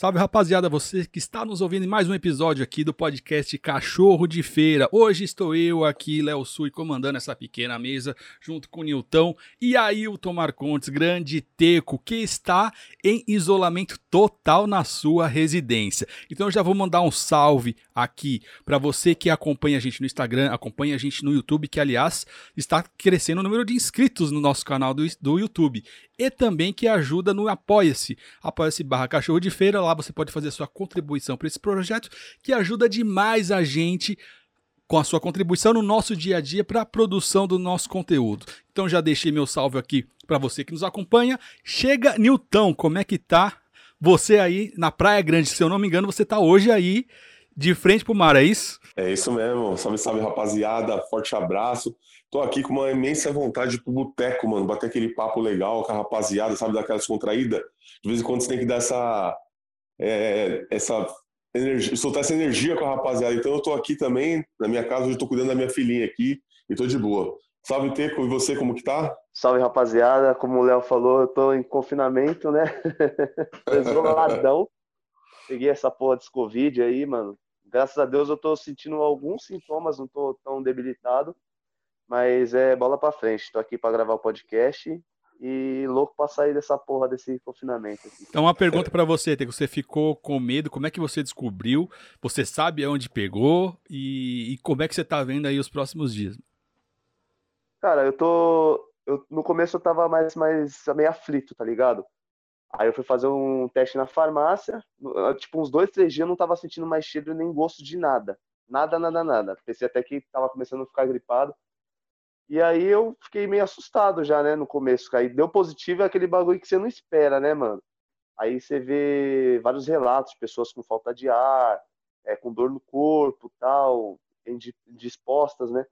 Salve rapaziada, você que está nos ouvindo em mais um episódio aqui do podcast Cachorro de Feira. Hoje estou eu aqui, Léo Sui, comandando essa pequena mesa, junto com o Nilton e Ailton Marcontes, grande teco, que está em isolamento total na sua residência. Então eu já vou mandar um salve aqui para você que acompanha a gente no Instagram, acompanha a gente no YouTube, que aliás está crescendo o número de inscritos no nosso canal do, do YouTube. E também que ajuda no Apoia-se, apoia-se barra Cachorro de Feira, lá você pode fazer sua contribuição para esse projeto, que ajuda demais a gente com a sua contribuição no nosso dia a dia para a produção do nosso conteúdo. Então já deixei meu salve aqui para você que nos acompanha. Chega, Nilton, como é que tá você aí na Praia Grande? Se eu não me engano, você tá hoje aí de frente pro mar, é isso? É isso mesmo. Salve, salve, rapaziada. Forte abraço. Tô aqui com uma imensa vontade de ir pro boteco, mano. Bater aquele papo legal com a rapaziada, sabe? Daquela descontraída. De vez em quando você tem que dar essa é, essa energia, soltar essa energia com a rapaziada. Então eu tô aqui também, na minha casa, hoje eu tô cuidando da minha filhinha aqui e tô de boa. Salve, Teco, e você, como que tá? Salve, rapaziada. Como o Léo falou, eu tô em confinamento, né? isoladão. Peguei essa porra desse Covid aí, mano. Graças a Deus eu tô sentindo alguns sintomas, não tô tão debilitado. Mas é bola pra frente. Tô aqui para gravar o podcast e louco pra sair dessa porra desse confinamento. Aqui. Então, uma pergunta para você, que você ficou com medo, como é que você descobriu? Você sabe aonde pegou e, e, como é que você tá vendo aí os próximos dias? Cara, eu tô. Eu, no começo eu tava mais, mais meio aflito, tá ligado? Aí eu fui fazer um teste na farmácia, tipo, uns dois, três dias eu não tava sentindo mais cheiro nem gosto de nada. Nada, nada, nada. Pensei até que tava começando a ficar gripado. E aí eu fiquei meio assustado já, né, no começo. Aí deu positivo é aquele bagulho que você não espera, né, mano? Aí você vê vários relatos de pessoas com falta de ar, é, com dor no corpo, tal, indispostas, né?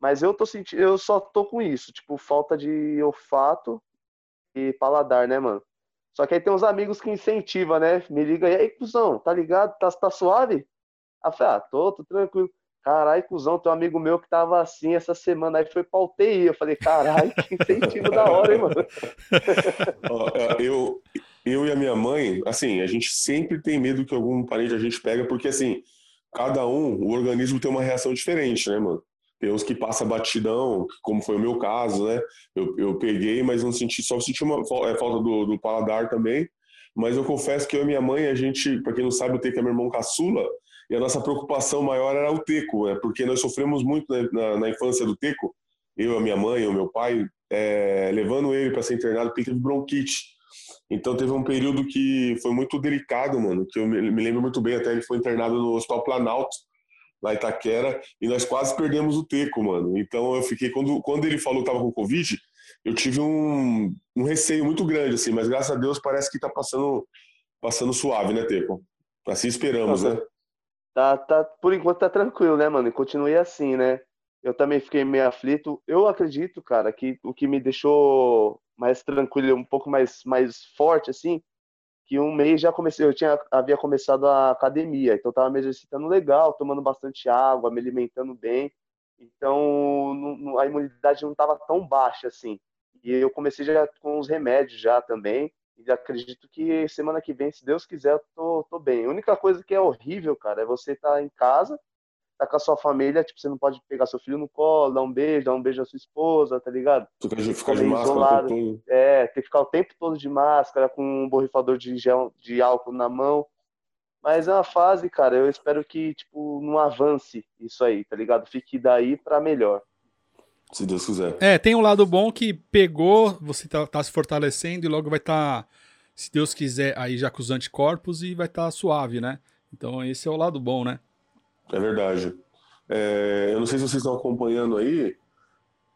Mas eu tô sentindo, eu só tô com isso, tipo, falta de olfato e paladar, né, mano? Só que aí tem uns amigos que incentivam, né? Me liga, aí, cuzão, tá ligado? Tá, tá suave? Ah, tô, tô tranquilo. Caralho, cuzão, tem um amigo meu que tava assim essa semana, aí foi pra UTI. Eu falei, caralho, que incentivo da hora, hein, mano? É, eu, eu e a minha mãe, assim, a gente sempre tem medo que algum parente a gente pega, porque assim, cada um, o organismo tem uma reação diferente, né, mano? Tem uns que passa batidão, como foi o meu caso, né? Eu, eu peguei, mas não senti, só senti uma é, falta do, do paladar também. Mas eu confesso que eu e minha mãe, a gente, pra quem não sabe, eu tenho que é meu irmão caçula, e a nossa preocupação maior era o teco, né? porque nós sofremos muito na, na, na infância do teco, eu, a minha mãe, o meu pai, é, levando ele para ser internado porque ele teve bronquite. Então teve um período que foi muito delicado, mano, que eu me, me lembro muito bem, até ele foi internado no Hospital Planalto, lá em Itaquera, e nós quase perdemos o teco, mano. Então eu fiquei, quando, quando ele falou que tava com Covid, eu tive um, um receio muito grande, assim, mas graças a Deus parece que tá passando, passando suave, né, Teco? Assim esperamos, né? Tá, tá, por enquanto tá tranquilo, né, mano? E continue assim, né? Eu também fiquei meio aflito. Eu acredito, cara, que o que me deixou mais tranquilo, um pouco mais, mais forte, assim, que um mês já comecei, eu tinha, havia começado a academia, então tava me exercitando legal, tomando bastante água, me alimentando bem. Então, a imunidade não tava tão baixa, assim. E eu comecei já com os remédios já também. E acredito que semana que vem, se Deus quiser, eu tô, tô bem. A única coisa que é horrível, cara, é você estar tá em casa, tá com a sua família, tipo, você não pode pegar seu filho no colo, dar um beijo, dar um beijo à sua esposa, tá ligado? Quer ficar de máscara É, tem que ficar o tempo todo de máscara, com um borrifador de gel, de álcool na mão. Mas é uma fase, cara, eu espero que, tipo, não avance isso aí, tá ligado? Fique daí para melhor. Se Deus quiser. É, tem um lado bom que pegou, você tá, tá se fortalecendo e logo vai estar, tá, se Deus quiser, aí já com os anticorpos e vai estar tá suave, né? Então esse é o lado bom, né? É verdade. É, eu não sei se vocês estão acompanhando aí,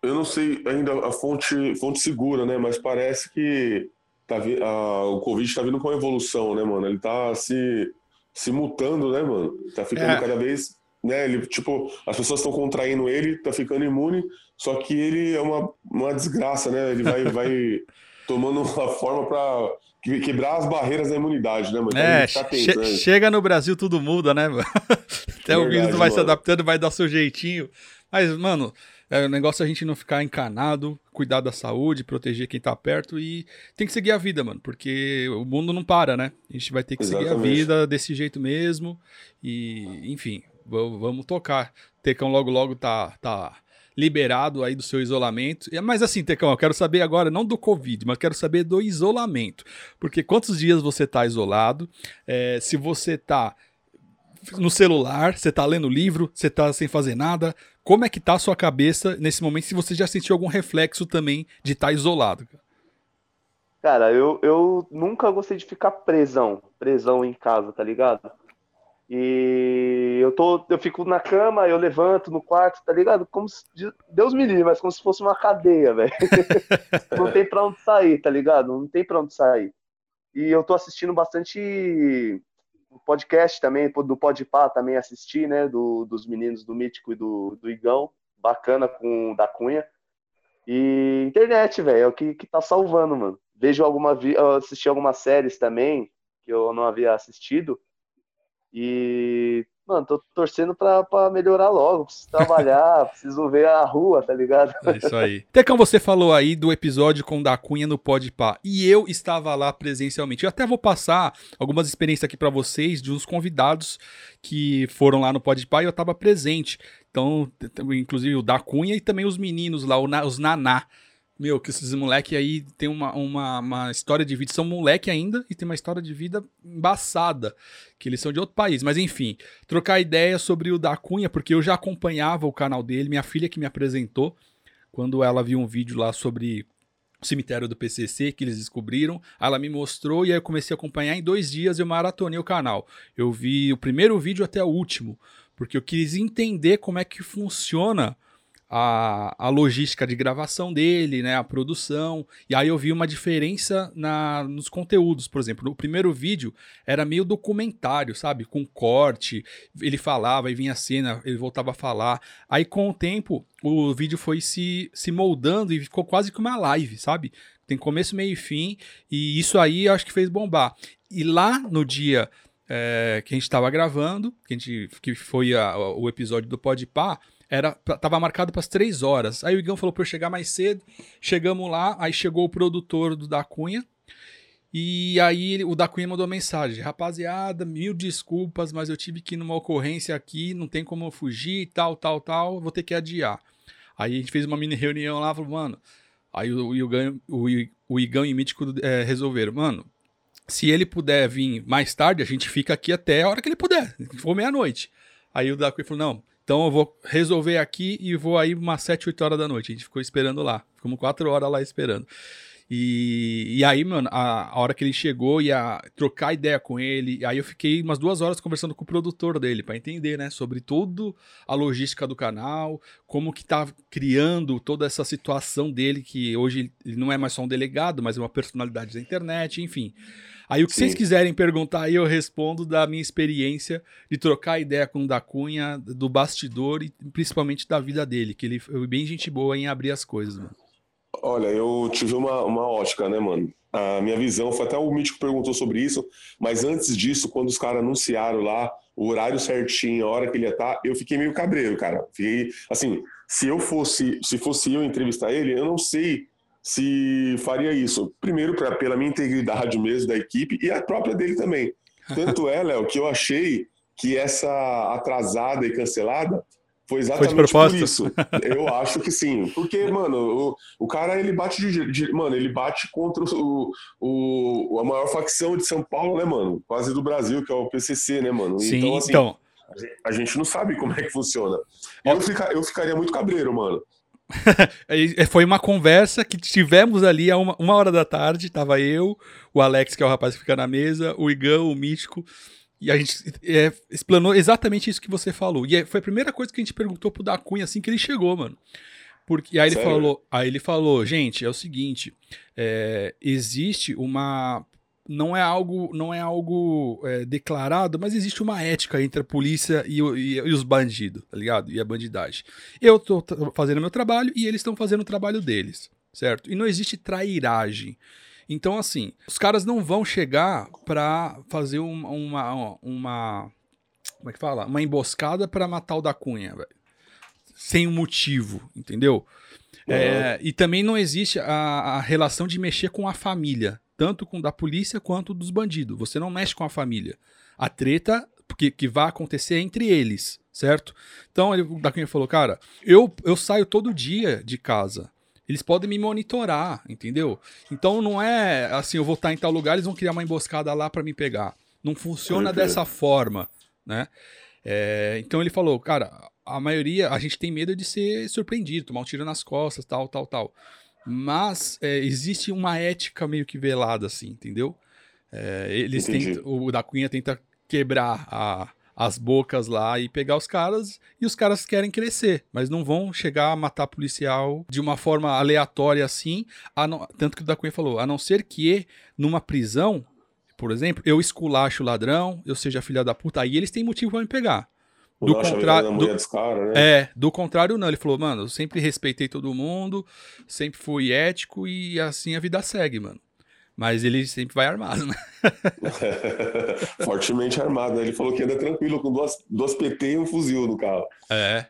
eu não sei ainda a fonte, fonte segura, né? Mas parece que tá, a, o Covid está vindo com evolução, né, mano? Ele tá se, se mutando, né, mano? Tá ficando é. cada vez né? Ele, tipo, as pessoas estão contraindo ele, tá ficando imune, só que ele é uma, uma desgraça, né? Ele vai, vai tomando uma forma para quebrar as barreiras da imunidade, né, mano? É, che chega no Brasil tudo muda, né? Até Verdade, o vírus vai mano. se adaptando, vai dar seu jeitinho. Mas, mano, É, o negócio é a gente não ficar encanado, cuidar da saúde, proteger quem tá perto e tem que seguir a vida, mano, porque o mundo não para, né? A gente vai ter que Exatamente. seguir a vida desse jeito mesmo e, enfim, vamos tocar. Tecão logo logo tá, tá liberado aí do seu isolamento. Mas assim, Tecão, eu quero saber agora, não do Covid, mas quero saber do isolamento. Porque quantos dias você tá isolado? É, se você tá no celular, você tá lendo livro, você tá sem fazer nada. Como é que tá a sua cabeça nesse momento? Se você já sentiu algum reflexo também de estar tá isolado? Cara, eu, eu nunca gostei de ficar presão, presão em casa, tá ligado? E eu tô, eu fico na cama, eu levanto no quarto, tá ligado? Como se, Deus me livre, mas como se fosse uma cadeia, velho. não tem pra onde sair, tá ligado? Não tem pra onde sair. E eu tô assistindo bastante podcast também, do Podpah também assisti, né? Do, dos meninos do Mítico e do, do Igão. Bacana com da Cunha. E internet, velho, é o que, que tá salvando, mano. Vejo alguma. assisti algumas séries também, que eu não havia assistido. E mano, tô torcendo pra, pra melhorar logo. Preciso trabalhar, preciso ver a rua, tá ligado? É isso aí. Tecão, você falou aí do episódio com o da Cunha no Pode Pá. E eu estava lá presencialmente. Eu até vou passar algumas experiências aqui para vocês de uns convidados que foram lá no Pode Pá e eu estava presente. Então, inclusive o da Cunha e também os meninos lá, os Naná. Meu, que esses moleque aí tem uma, uma, uma história de vida. São moleque ainda e tem uma história de vida embaçada. Que eles são de outro país. Mas enfim, trocar ideia sobre o da Cunha, porque eu já acompanhava o canal dele. Minha filha que me apresentou quando ela viu um vídeo lá sobre o cemitério do PCC que eles descobriram. Ela me mostrou e aí eu comecei a acompanhar. Em dois dias eu maratonei o canal. Eu vi o primeiro vídeo até o último, porque eu quis entender como é que funciona a, a logística de gravação dele, né, a produção. E aí eu vi uma diferença na, nos conteúdos, por exemplo. No primeiro vídeo era meio documentário, sabe? Com corte, ele falava e vinha a cena, ele voltava a falar. Aí com o tempo o vídeo foi se, se moldando e ficou quase que uma live, sabe? Tem começo, meio e fim. E isso aí eu acho que fez bombar. E lá no dia é, que a gente estava gravando, que, a gente, que foi a, o episódio do Podpah, era, tava marcado para as três horas. Aí o Igão falou para eu chegar mais cedo. Chegamos lá, aí chegou o produtor do da Cunha. E aí o da Cunha mandou mensagem: Rapaziada, mil desculpas, mas eu tive que ir numa ocorrência aqui, não tem como eu fugir, tal, tal, tal, vou ter que adiar. Aí a gente fez uma mini reunião lá, falou, mano. Aí o, Igão, o, o Igão e o Mítico é, resolveram, mano. Se ele puder vir mais tarde, a gente fica aqui até a hora que ele puder, for meia-noite. Aí o da Cunha falou: não, então eu vou resolver aqui e vou aí umas 7, 8 horas da noite. A gente ficou esperando lá. Ficamos 4 horas lá esperando. E, e aí, mano, a, a hora que ele chegou, ia trocar ideia com ele. Aí eu fiquei umas duas horas conversando com o produtor dele, para entender, né, sobre tudo a logística do canal, como que tá criando toda essa situação dele, que hoje ele não é mais só um delegado, mas é uma personalidade da internet, enfim. Aí o que Sim. vocês quiserem perguntar aí, eu respondo da minha experiência de trocar ideia com o da Cunha, do bastidor e principalmente da vida dele, que ele foi bem gente boa em abrir as coisas, mano. Olha, eu tive uma, uma ótica, né, mano? A minha visão foi até o Mítico perguntou sobre isso, mas antes disso, quando os caras anunciaram lá o horário certinho, a hora que ele ia estar, tá, eu fiquei meio cabreiro, cara. Fiquei, assim, se eu fosse, se fosse eu entrevistar ele, eu não sei se faria isso. Primeiro, pra, pela minha integridade mesmo da equipe e a própria dele também. Tanto é, Léo, que eu achei que essa atrasada e cancelada foi exatamente foi isso. Eu acho que sim. Porque, mano, o, o cara ele bate de, de, Mano, ele bate contra o, o, a maior facção de São Paulo, né, mano? Quase do Brasil, que é o PCC, né, mano? Sim, então. Assim, então... A gente não sabe como é que funciona. Eu, fica, eu ficaria muito cabreiro, mano. Foi uma conversa que tivemos ali a uma, uma hora da tarde. Tava eu, o Alex, que é o rapaz que fica na mesa, o Igão, o Mítico. E a gente é, explanou exatamente isso que você falou. E é, foi a primeira coisa que a gente perguntou pro da Cunha assim que ele chegou, mano. Porque, aí ele falou, aí ele falou, gente, é o seguinte, é, existe uma não é algo, não é algo é, declarado, mas existe uma ética entre a polícia e, e, e, os bandidos, tá ligado? E a bandidagem. Eu tô fazendo meu trabalho e eles estão fazendo o trabalho deles, certo? E não existe trairagem. Então, assim, os caras não vão chegar pra fazer uma, uma, uma como é que fala? Uma emboscada para matar o da Cunha, velho. sem um motivo, entendeu? Uhum. É, e também não existe a, a, relação de mexer com a família, tanto com da polícia quanto dos bandidos. Você não mexe com a família. A treta que, que vai acontecer é entre eles, certo? Então ele, o Daquinha falou, cara, eu, eu saio todo dia de casa. Eles podem me monitorar, entendeu? Então não é assim, eu vou estar em tal lugar, eles vão criar uma emboscada lá para me pegar. Não funciona dessa forma, né? É, então ele falou, cara, a maioria, a gente tem medo de ser surpreendido, tomar um tiro nas costas, tal, tal, tal. Mas é, existe uma ética meio que velada, assim, entendeu? É, eles tentam, o da Cunha tenta quebrar a, as bocas lá e pegar os caras, e os caras querem crescer, mas não vão chegar a matar policial de uma forma aleatória assim, não, tanto que o da Cunha falou, a não ser que numa prisão, por exemplo, eu esculacho o ladrão, eu seja filha da puta, aí eles têm motivo para me pegar. Do contrário, do, cara, né? É, do contrário não, ele falou, mano, eu sempre respeitei todo mundo, sempre fui ético e assim a vida segue, mano. Mas ele sempre vai armado, né? Fortemente armado. Né? Ele falou que anda tranquilo com duas, duas PT e um fuzil no carro. É.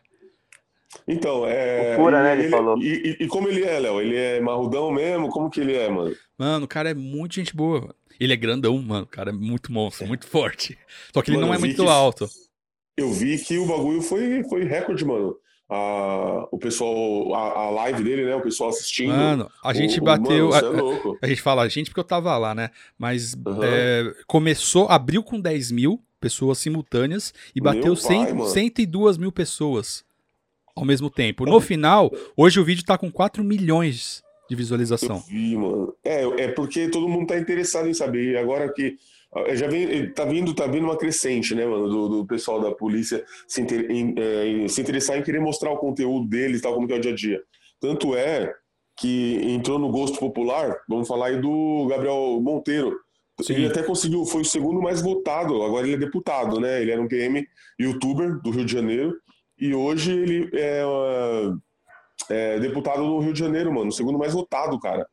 Então, é. Cura, né? Ele, ele falou. E, e, e, como ele é, Léo? Ele é marrudão mesmo? Como que ele é, mano? Mano, o cara é muito gente boa, mano. Ele é grandão, mano. O cara é muito monstro, é. muito forte. Só que ele mano, não é muito que, alto. Eu vi que o bagulho foi, foi recorde, mano a, o pessoal, a, a, live dele, né? O pessoal assistindo. Mano, a gente o, bateu. Mano, é a, a, gente fala a gente porque eu tava lá, né? Mas uhum. é, começou, abriu com 10 mil pessoas simultâneas e bateu pai, 100, 102 mil pessoas ao mesmo tempo. No final, hoje o vídeo tá com 4 milhões de visualização. Vi. É, é porque todo mundo tá interessado em saber. Agora que já vem, tá vindo, tá vindo uma crescente, né, mano, do, do pessoal da polícia se, inter, em, é, em, se interessar em querer mostrar o conteúdo deles, tal como que é o dia a dia. Tanto é que entrou no gosto popular, vamos falar aí do Gabriel Monteiro. Sim. Ele até conseguiu, foi o segundo mais votado, agora ele é deputado, né? Ele era um PM youtuber do Rio de Janeiro e hoje ele é, é deputado no Rio de Janeiro, mano, o segundo mais votado, cara.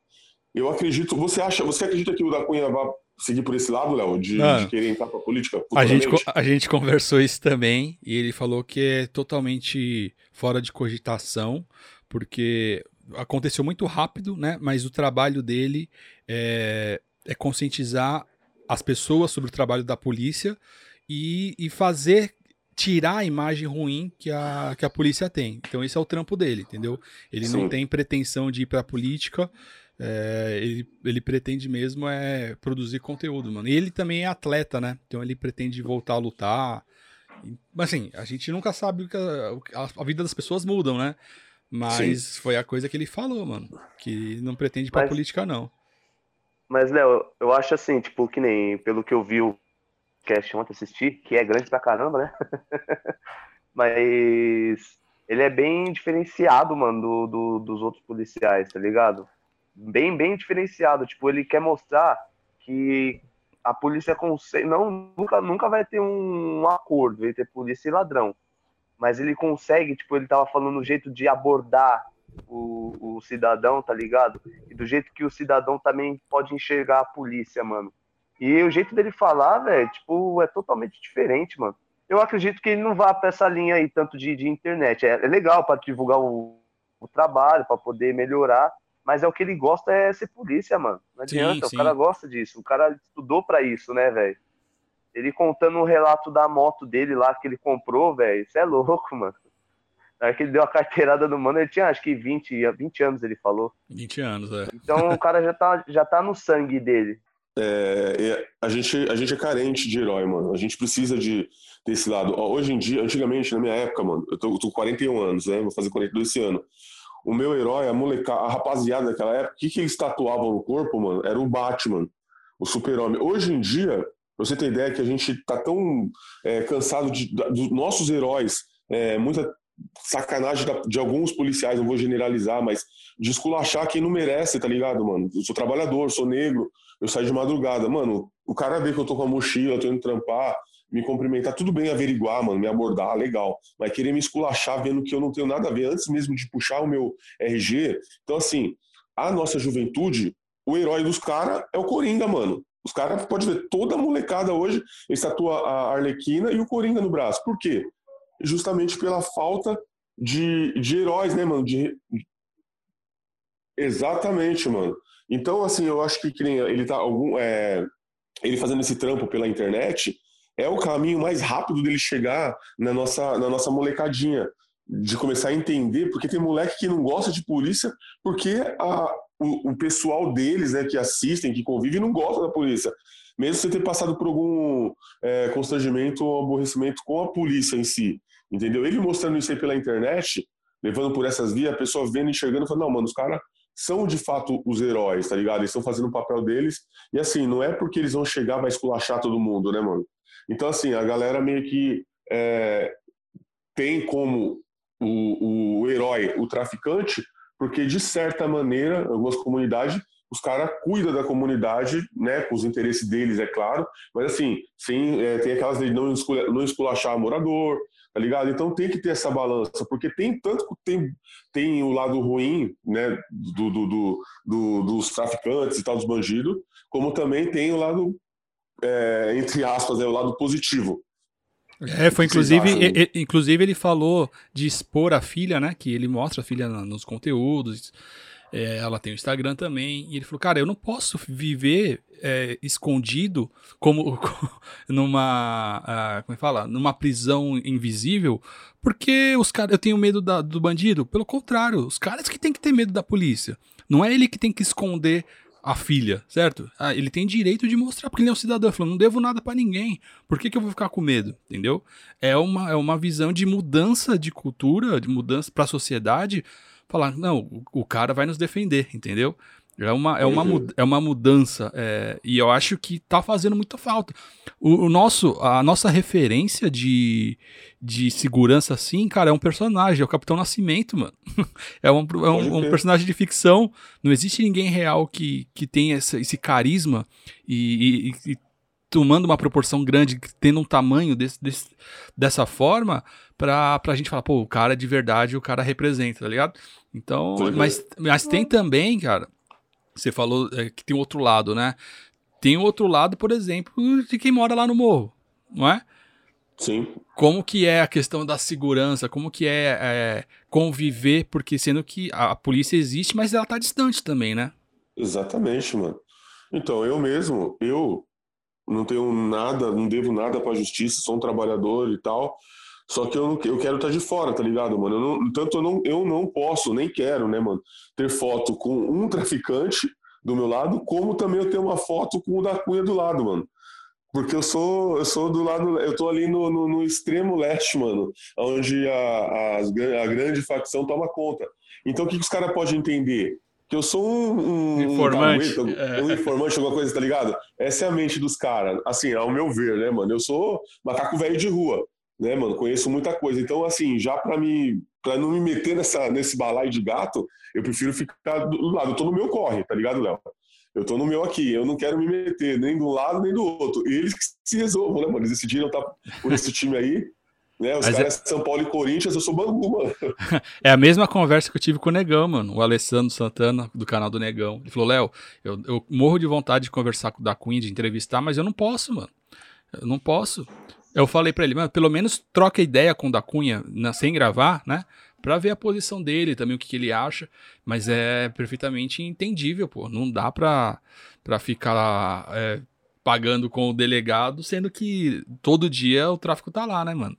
Eu acredito, você acha, você acredita que o da Cunha vai seguir por esse lado, Léo, de, de, querer entrar para política? A gente, a gente conversou isso também e ele falou que é totalmente fora de cogitação, porque aconteceu muito rápido, né? Mas o trabalho dele é, é conscientizar as pessoas sobre o trabalho da polícia e, e fazer tirar a imagem ruim que a, que a polícia tem. Então esse é o trampo dele, entendeu? Ele Sim. não tem pretensão de ir para a política, é, ele, ele pretende mesmo é produzir conteúdo, mano. E ele também é atleta, né? Então ele pretende voltar a lutar. Mas assim, a gente nunca sabe o que a, a, a vida das pessoas mudam, né? Mas Sim. foi a coisa que ele falou, mano. Que não pretende pra mas, política, não. Mas, Léo, eu acho assim, tipo, que nem pelo que eu vi o cast ontem assistir, que é grande pra caramba, né? mas ele é bem diferenciado, mano, do, do, dos outros policiais, tá ligado? Bem, bem diferenciado. Tipo, ele quer mostrar que a polícia consegue. Não, nunca, nunca vai ter um, um acordo entre polícia e ladrão. Mas ele consegue, tipo, ele tava falando o jeito de abordar o, o cidadão, tá ligado? E do jeito que o cidadão também pode enxergar a polícia, mano. E o jeito dele falar, velho, tipo, é totalmente diferente, mano. Eu acredito que ele não vá pra essa linha aí, tanto de, de internet. É, é legal para divulgar o, o trabalho, para poder melhorar, mas é o que ele gosta é ser polícia, mano. Não adianta, sim, sim. o cara gosta disso. O cara estudou para isso, né, velho? Ele contando o um relato da moto dele lá que ele comprou, velho. Isso é louco, mano. Na hora que ele deu a carteirada no mano, ele tinha acho que 20, 20 anos, ele falou. 20 anos, é. Então o cara já tá, já tá no sangue dele. É, a, gente, a gente é carente de herói, mano. A gente precisa de desse lado. Hoje em dia, antigamente, na minha época, mano, eu tô, eu tô com 41 anos, né? Vou fazer 42 esse ano o meu herói, a molecada, a rapaziada daquela época, o que, que eles tatuavam no corpo, mano? Era o Batman, o super-homem. Hoje em dia, você tem ideia que a gente tá tão é, cansado de, dos nossos heróis, é, muita sacanagem de alguns policiais, não vou generalizar, mas de esculachar quem não merece, tá ligado, mano? Eu sou trabalhador, sou negro, eu saio de madrugada. Mano, o cara vê que eu tô com a mochila, tô indo trampar, me cumprimentar, tudo bem averiguar, mano, me abordar, legal. Mas querer me esculachar vendo que eu não tenho nada a ver, antes mesmo de puxar o meu RG. Então, assim, a nossa juventude, o herói dos caras é o Coringa, mano. Os caras, pode ver, toda a molecada hoje estatua a Arlequina e o Coringa no braço. Por quê? Justamente pela falta de, de heróis, né, mano? De... Exatamente, mano. Então, assim, eu acho que, que ele tá algum. É, ele fazendo esse trampo pela internet é o caminho mais rápido dele chegar na nossa, na nossa molecadinha. De começar a entender, porque tem moleque que não gosta de polícia, porque a, o, o pessoal deles, né, que assistem, que convivem, não gosta da polícia mesmo você ter passado por algum é, constrangimento ou aborrecimento com a polícia em si, entendeu? Ele mostrando isso aí pela internet, levando por essas vias, a pessoa vendo, enxergando, falando, não, mano, os caras são de fato os heróis, tá ligado? Eles estão fazendo o papel deles, e assim, não é porque eles vão chegar, vai esculachar todo mundo, né, mano? Então, assim, a galera meio que é, tem como o, o herói o traficante, porque de certa maneira, algumas comunidades os caras cuidam da comunidade, né, com os interesses deles, é claro, mas assim, sem, é, tem aquelas de não, não esculachar morador, tá ligado? Então tem que ter essa balança, porque tem tanto tem, tem o lado ruim, né, do, do, do, do dos traficantes e tal, dos bandidos, como também tem o lado, é, entre aspas, é o lado positivo. É, foi inclusive, e, inclusive ele falou de expor a filha, né, que ele mostra a filha nos conteúdos, é, ela tem o Instagram também. E ele falou, cara, eu não posso viver é, escondido como numa. Uh, como é que fala? Numa prisão invisível, porque os caras. Eu tenho medo da, do bandido. Pelo contrário, os caras que tem que ter medo da polícia. Não é ele que tem que esconder a filha, certo? Ah, ele tem direito de mostrar, porque ele é um cidadão. Falou, não devo nada para ninguém. Por que, que eu vou ficar com medo? Entendeu? É uma, é uma visão de mudança de cultura, de mudança para a sociedade falar, não, o, o cara vai nos defender, entendeu? É uma, é uma, uhum. é uma mudança. É, e eu acho que tá fazendo muita falta. O, o, nosso, a nossa referência de, de segurança, assim, cara, é um personagem, é o Capitão Nascimento, mano. é um, é um, um personagem de ficção. Não existe ninguém real que, que tenha esse, esse carisma e, e, e tomando uma proporção grande, tendo um tamanho desse, desse, dessa forma, pra, pra gente falar, pô, o cara de verdade, o cara representa, tá ligado? Então, mas, mas tem também, cara, você falou é, que tem outro lado, né? Tem outro lado, por exemplo, de quem mora lá no morro, não é? Sim. Como que é a questão da segurança, como que é, é conviver, porque sendo que a, a polícia existe, mas ela tá distante também, né? Exatamente, mano. Então, eu mesmo, eu não tenho nada, não devo nada para a justiça, sou um trabalhador e tal. Só que eu, eu quero estar tá de fora, tá ligado, mano? Eu não, tanto eu não, eu não posso, nem quero, né, mano, ter foto com um traficante do meu lado, como também eu tenho uma foto com o da Cunha do lado, mano. Porque eu sou, eu sou do lado, eu tô ali no, no, no extremo leste, mano, onde a, a, a, grande facção toma conta. Então o que, que os caras podem entender? que eu sou um, um informante, um, é. um informante, alguma coisa, tá ligado? Essa é a mente dos caras, assim, ao meu ver, né, mano? Eu sou macaco velho de rua, né, mano? Conheço muita coisa. Então, assim, já para me para não me meter nessa nesse balaio de gato, eu prefiro ficar do lado. Eu tô no meu corre, tá ligado, Léo? Eu tô no meu aqui, eu não quero me meter nem do lado nem do outro. Eles que se resolvam, né, mano? Eles decidiram estar tá por esse time aí. Né, os Mas caras é... São Paulo e Corinthians, eu sou Bangu, mano. é a mesma conversa que eu tive com o Negão, mano. O Alessandro Santana, do canal do Negão. Ele falou, Léo, eu, eu morro de vontade de conversar com o da Queen, de entrevistar, mas eu não posso, mano. Eu não posso. Eu falei para ele, mano, pelo menos troca ideia com o da Cunha, na, sem gravar, né? Pra ver a posição dele, também o que, que ele acha. Mas é perfeitamente entendível, pô. Não dá pra, pra ficar é, pagando com o delegado, sendo que todo dia o tráfico tá lá, né, mano?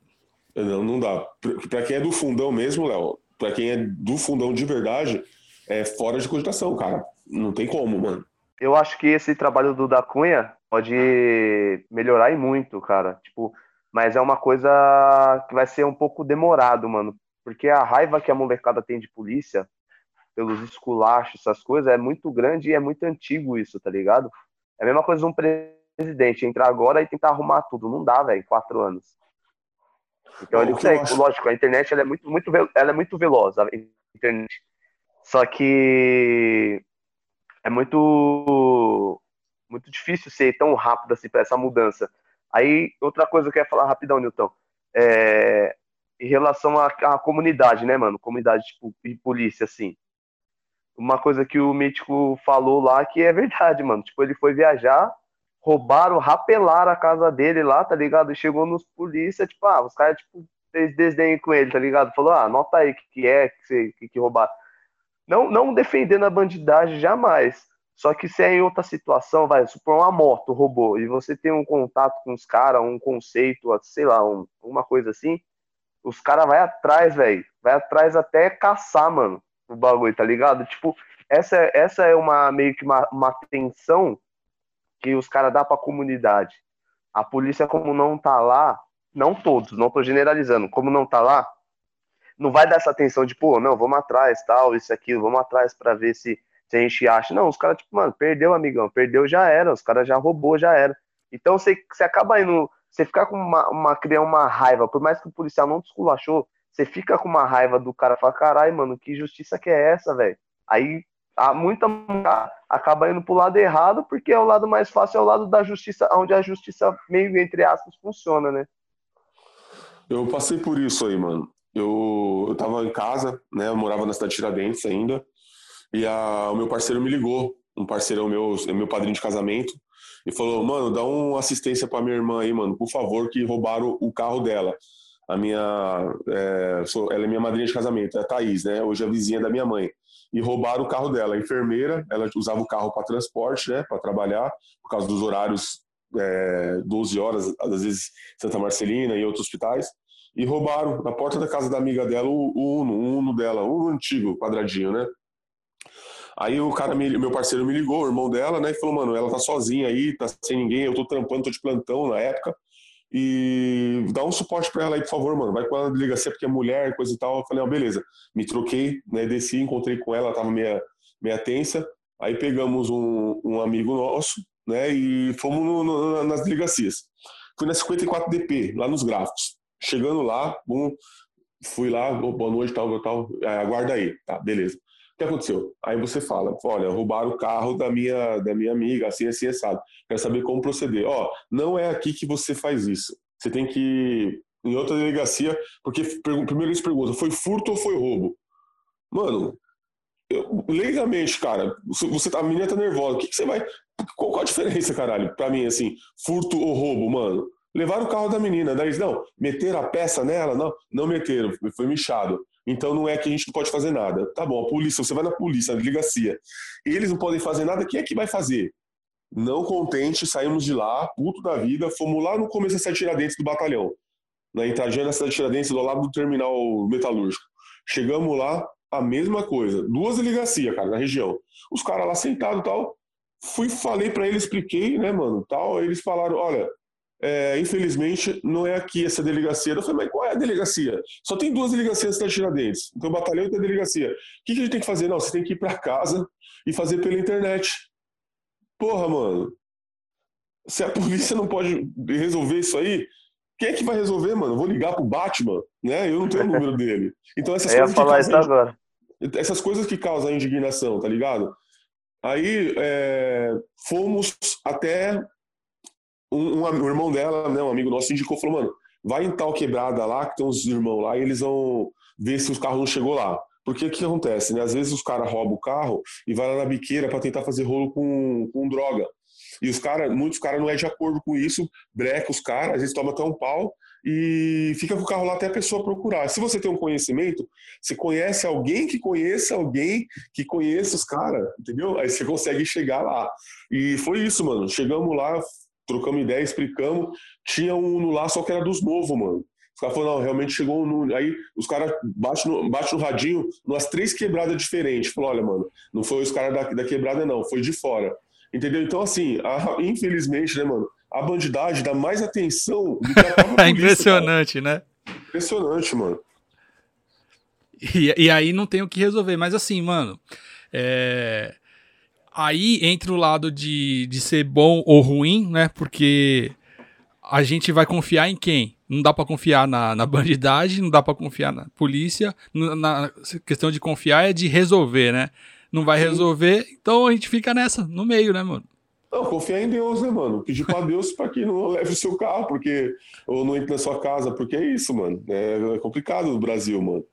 Não, não dá. Para quem é do fundão mesmo, Léo, para quem é do fundão de verdade, é fora de cogitação, cara. Não tem como, mano. Eu acho que esse trabalho do da Cunha pode melhorar e muito, cara. Tipo, mas é uma coisa que vai ser um pouco demorado, mano. Porque a raiva que a molecada tem de polícia, pelos esculachos, essas coisas, é muito grande e é muito antigo isso, tá ligado? É a mesma coisa de um presidente entrar agora e tentar arrumar tudo. Não dá, velho, em quatro anos. Então ele consegue. Acho... Lógico, a internet ela é muito, muito, ela é muito veloz, a internet. Só que é muito muito difícil ser tão rápido assim para essa mudança. Aí, outra coisa que eu quero falar rapidão, Newton, é, em relação à, à, comunidade, né, mano? Comunidade tipo, e polícia, assim. Uma coisa que o Mítico falou lá que é verdade, mano. Tipo, ele foi viajar, roubaram, rapelaram a casa dele lá, tá ligado? E chegou nos polícia, tipo, ah, os caras, tipo, fez desdém com ele, tá ligado? Falou, ah, anota aí o que, que é, que, que, que roubar. Não, não defendendo a bandidagem jamais. Só que se é em outra situação, vai, supor uma moto roubou, e você tem um contato com os caras, um conceito, sei lá, um, uma coisa assim, os caras vai atrás, velho. Vai atrás até caçar, mano, o bagulho, tá ligado? Tipo, essa, essa é uma meio que uma, uma atenção que os caras dão pra comunidade. A polícia, como não tá lá, não todos, não tô generalizando, como não tá lá, não vai dar essa atenção de, pô, não, vamos atrás, tal, isso, aquilo, vamos atrás para ver se, se a gente acha. Não, os caras, tipo, mano, perdeu, amigão, perdeu, já era, os caras já roubou, já era. Então você, você acaba indo, você fica com uma, uma, criar uma raiva, por mais que o policial não te esculachou, você fica com uma raiva do cara, fala, caralho, mano, que justiça que é essa, velho? Aí há muita acaba indo pro lado errado, porque é o lado mais fácil, é o lado da justiça, onde a justiça meio entre aspas funciona, né? Eu passei por isso aí, mano. Eu, eu tava em casa, né? Eu morava na cidade de Tiradentes ainda. E a, o meu parceiro me ligou. Um parceirão meu, meu padrinho de casamento. E falou, mano, dá uma assistência pra minha irmã aí, mano, por favor, que roubaram o carro dela. A minha. É, sou, ela é minha madrinha de casamento, é a Thaís, né? Hoje é a vizinha da minha mãe. E roubaram o carro dela. A enfermeira, ela usava o carro para transporte, né? Para trabalhar, por causa dos horários é, 12 horas, às vezes Santa Marcelina e outros hospitais, e roubaram na porta da casa da amiga dela o, o Uno, o Uno dela, o Uno antigo, quadradinho, né? Aí o cara, me, meu parceiro me ligou, o irmão dela, né? E falou, mano, ela tá sozinha aí, tá sem ninguém, eu tô trampando, tô de plantão na época. E dá um suporte para ela aí, por favor, mano. Vai com ela delegacia porque é mulher, coisa e tal. Eu falei, ó, beleza. Me troquei, né? Desci, encontrei com ela, tava meia, meia tensa. Aí pegamos um, um amigo nosso, né? E fomos no, no, nas delegacias. Fui na 54DP, lá nos gráficos. Chegando lá, bum, fui lá, boa noite, tal, tal, é, aguarda aí, tá, beleza. Que aconteceu? Aí você fala, olha, roubaram o carro da minha, da minha amiga, assim, assim, assado. Quero saber como proceder. Ó, não é aqui que você faz isso. Você tem que ir em outra delegacia, porque primeiro eles perguntam, foi furto ou foi roubo? Mano, legalmente, cara, você tá, a menina tá nervosa, o que, que você vai. Qual, qual a diferença, caralho, pra mim, assim, furto ou roubo, mano? Levaram o carro da menina, daí eles, não, meteram a peça nela? Não, não meteram, foi michado. Então não é que a gente não pode fazer nada. Tá bom, a polícia, você vai na polícia, na delegacia. Eles não podem fazer nada, quem é que vai fazer? Não contente, saímos de lá, puto da vida, fomos lá no começo da cidade Tiradentes do batalhão. Na entradinha da cidade Tiradentes, do lado do terminal metalúrgico. Chegamos lá, a mesma coisa. Duas delegacias, cara, na região. Os caras lá sentados e tal. Fui, falei para eles, expliquei, né, mano, tal. Eles falaram, olha, é, infelizmente não é aqui essa delegacia. Eu falei, mas qual é a delegacia? Só tem duas delegacias na Tiradentes. Então, o batalhão e a delegacia. O que, que a gente tem que fazer? Não, você tem que ir para casa e fazer pela internet. Porra, mano. Se a polícia não pode resolver isso aí, quem é que vai resolver, mano? Eu vou ligar pro Batman, né? Eu não tenho o número dele. Então essas coisas. falar que causam, isso agora. Essas coisas que causam indignação, tá ligado? Aí é, fomos até um, um, um, irmão dela, né, um amigo nosso, indicou, falou, mano, vai em tal quebrada lá, que tem uns irmãos lá, e eles vão ver se os carros não chegou lá. Porque o que acontece, né? Às vezes os caras roubam o carro e vai lá na biqueira para tentar fazer rolo com, com droga. E os caras, muitos caras não é de acordo com isso, breca os caras, às vezes toma até um pau e fica com o carro lá até a pessoa procurar. Se você tem um conhecimento, você conhece alguém que conheça alguém que conheça os caras, entendeu? Aí você consegue chegar lá. E foi isso, mano. Chegamos lá, trocamos ideia, explicamos. Tinha um no lá, só que era dos novos, mano. Os caras falaram, não, realmente chegou no. Aí os caras batem no, bate no radinho umas três quebradas diferentes. Falou, olha, mano, não foi os caras da, da quebrada, não, foi de fora. Entendeu? Então, assim, a, infelizmente, né, mano, a bandidagem dá mais atenção do que a polícia, Impressionante, cara. né? Impressionante, mano. E, e aí não tem o que resolver. Mas assim, mano, é... aí entra o lado de, de ser bom ou ruim, né? Porque a gente vai confiar em quem? Não dá para confiar na, na bandidagem, não dá para confiar na polícia. Na, na questão de confiar é de resolver, né? não vai resolver, então a gente fica nessa, no meio, né, mano? Não, confiar em Deus, né, mano? Pedir pra Deus para que não leve o seu carro, porque. Ou não entre na sua casa, porque é isso, mano. É complicado no Brasil, mano.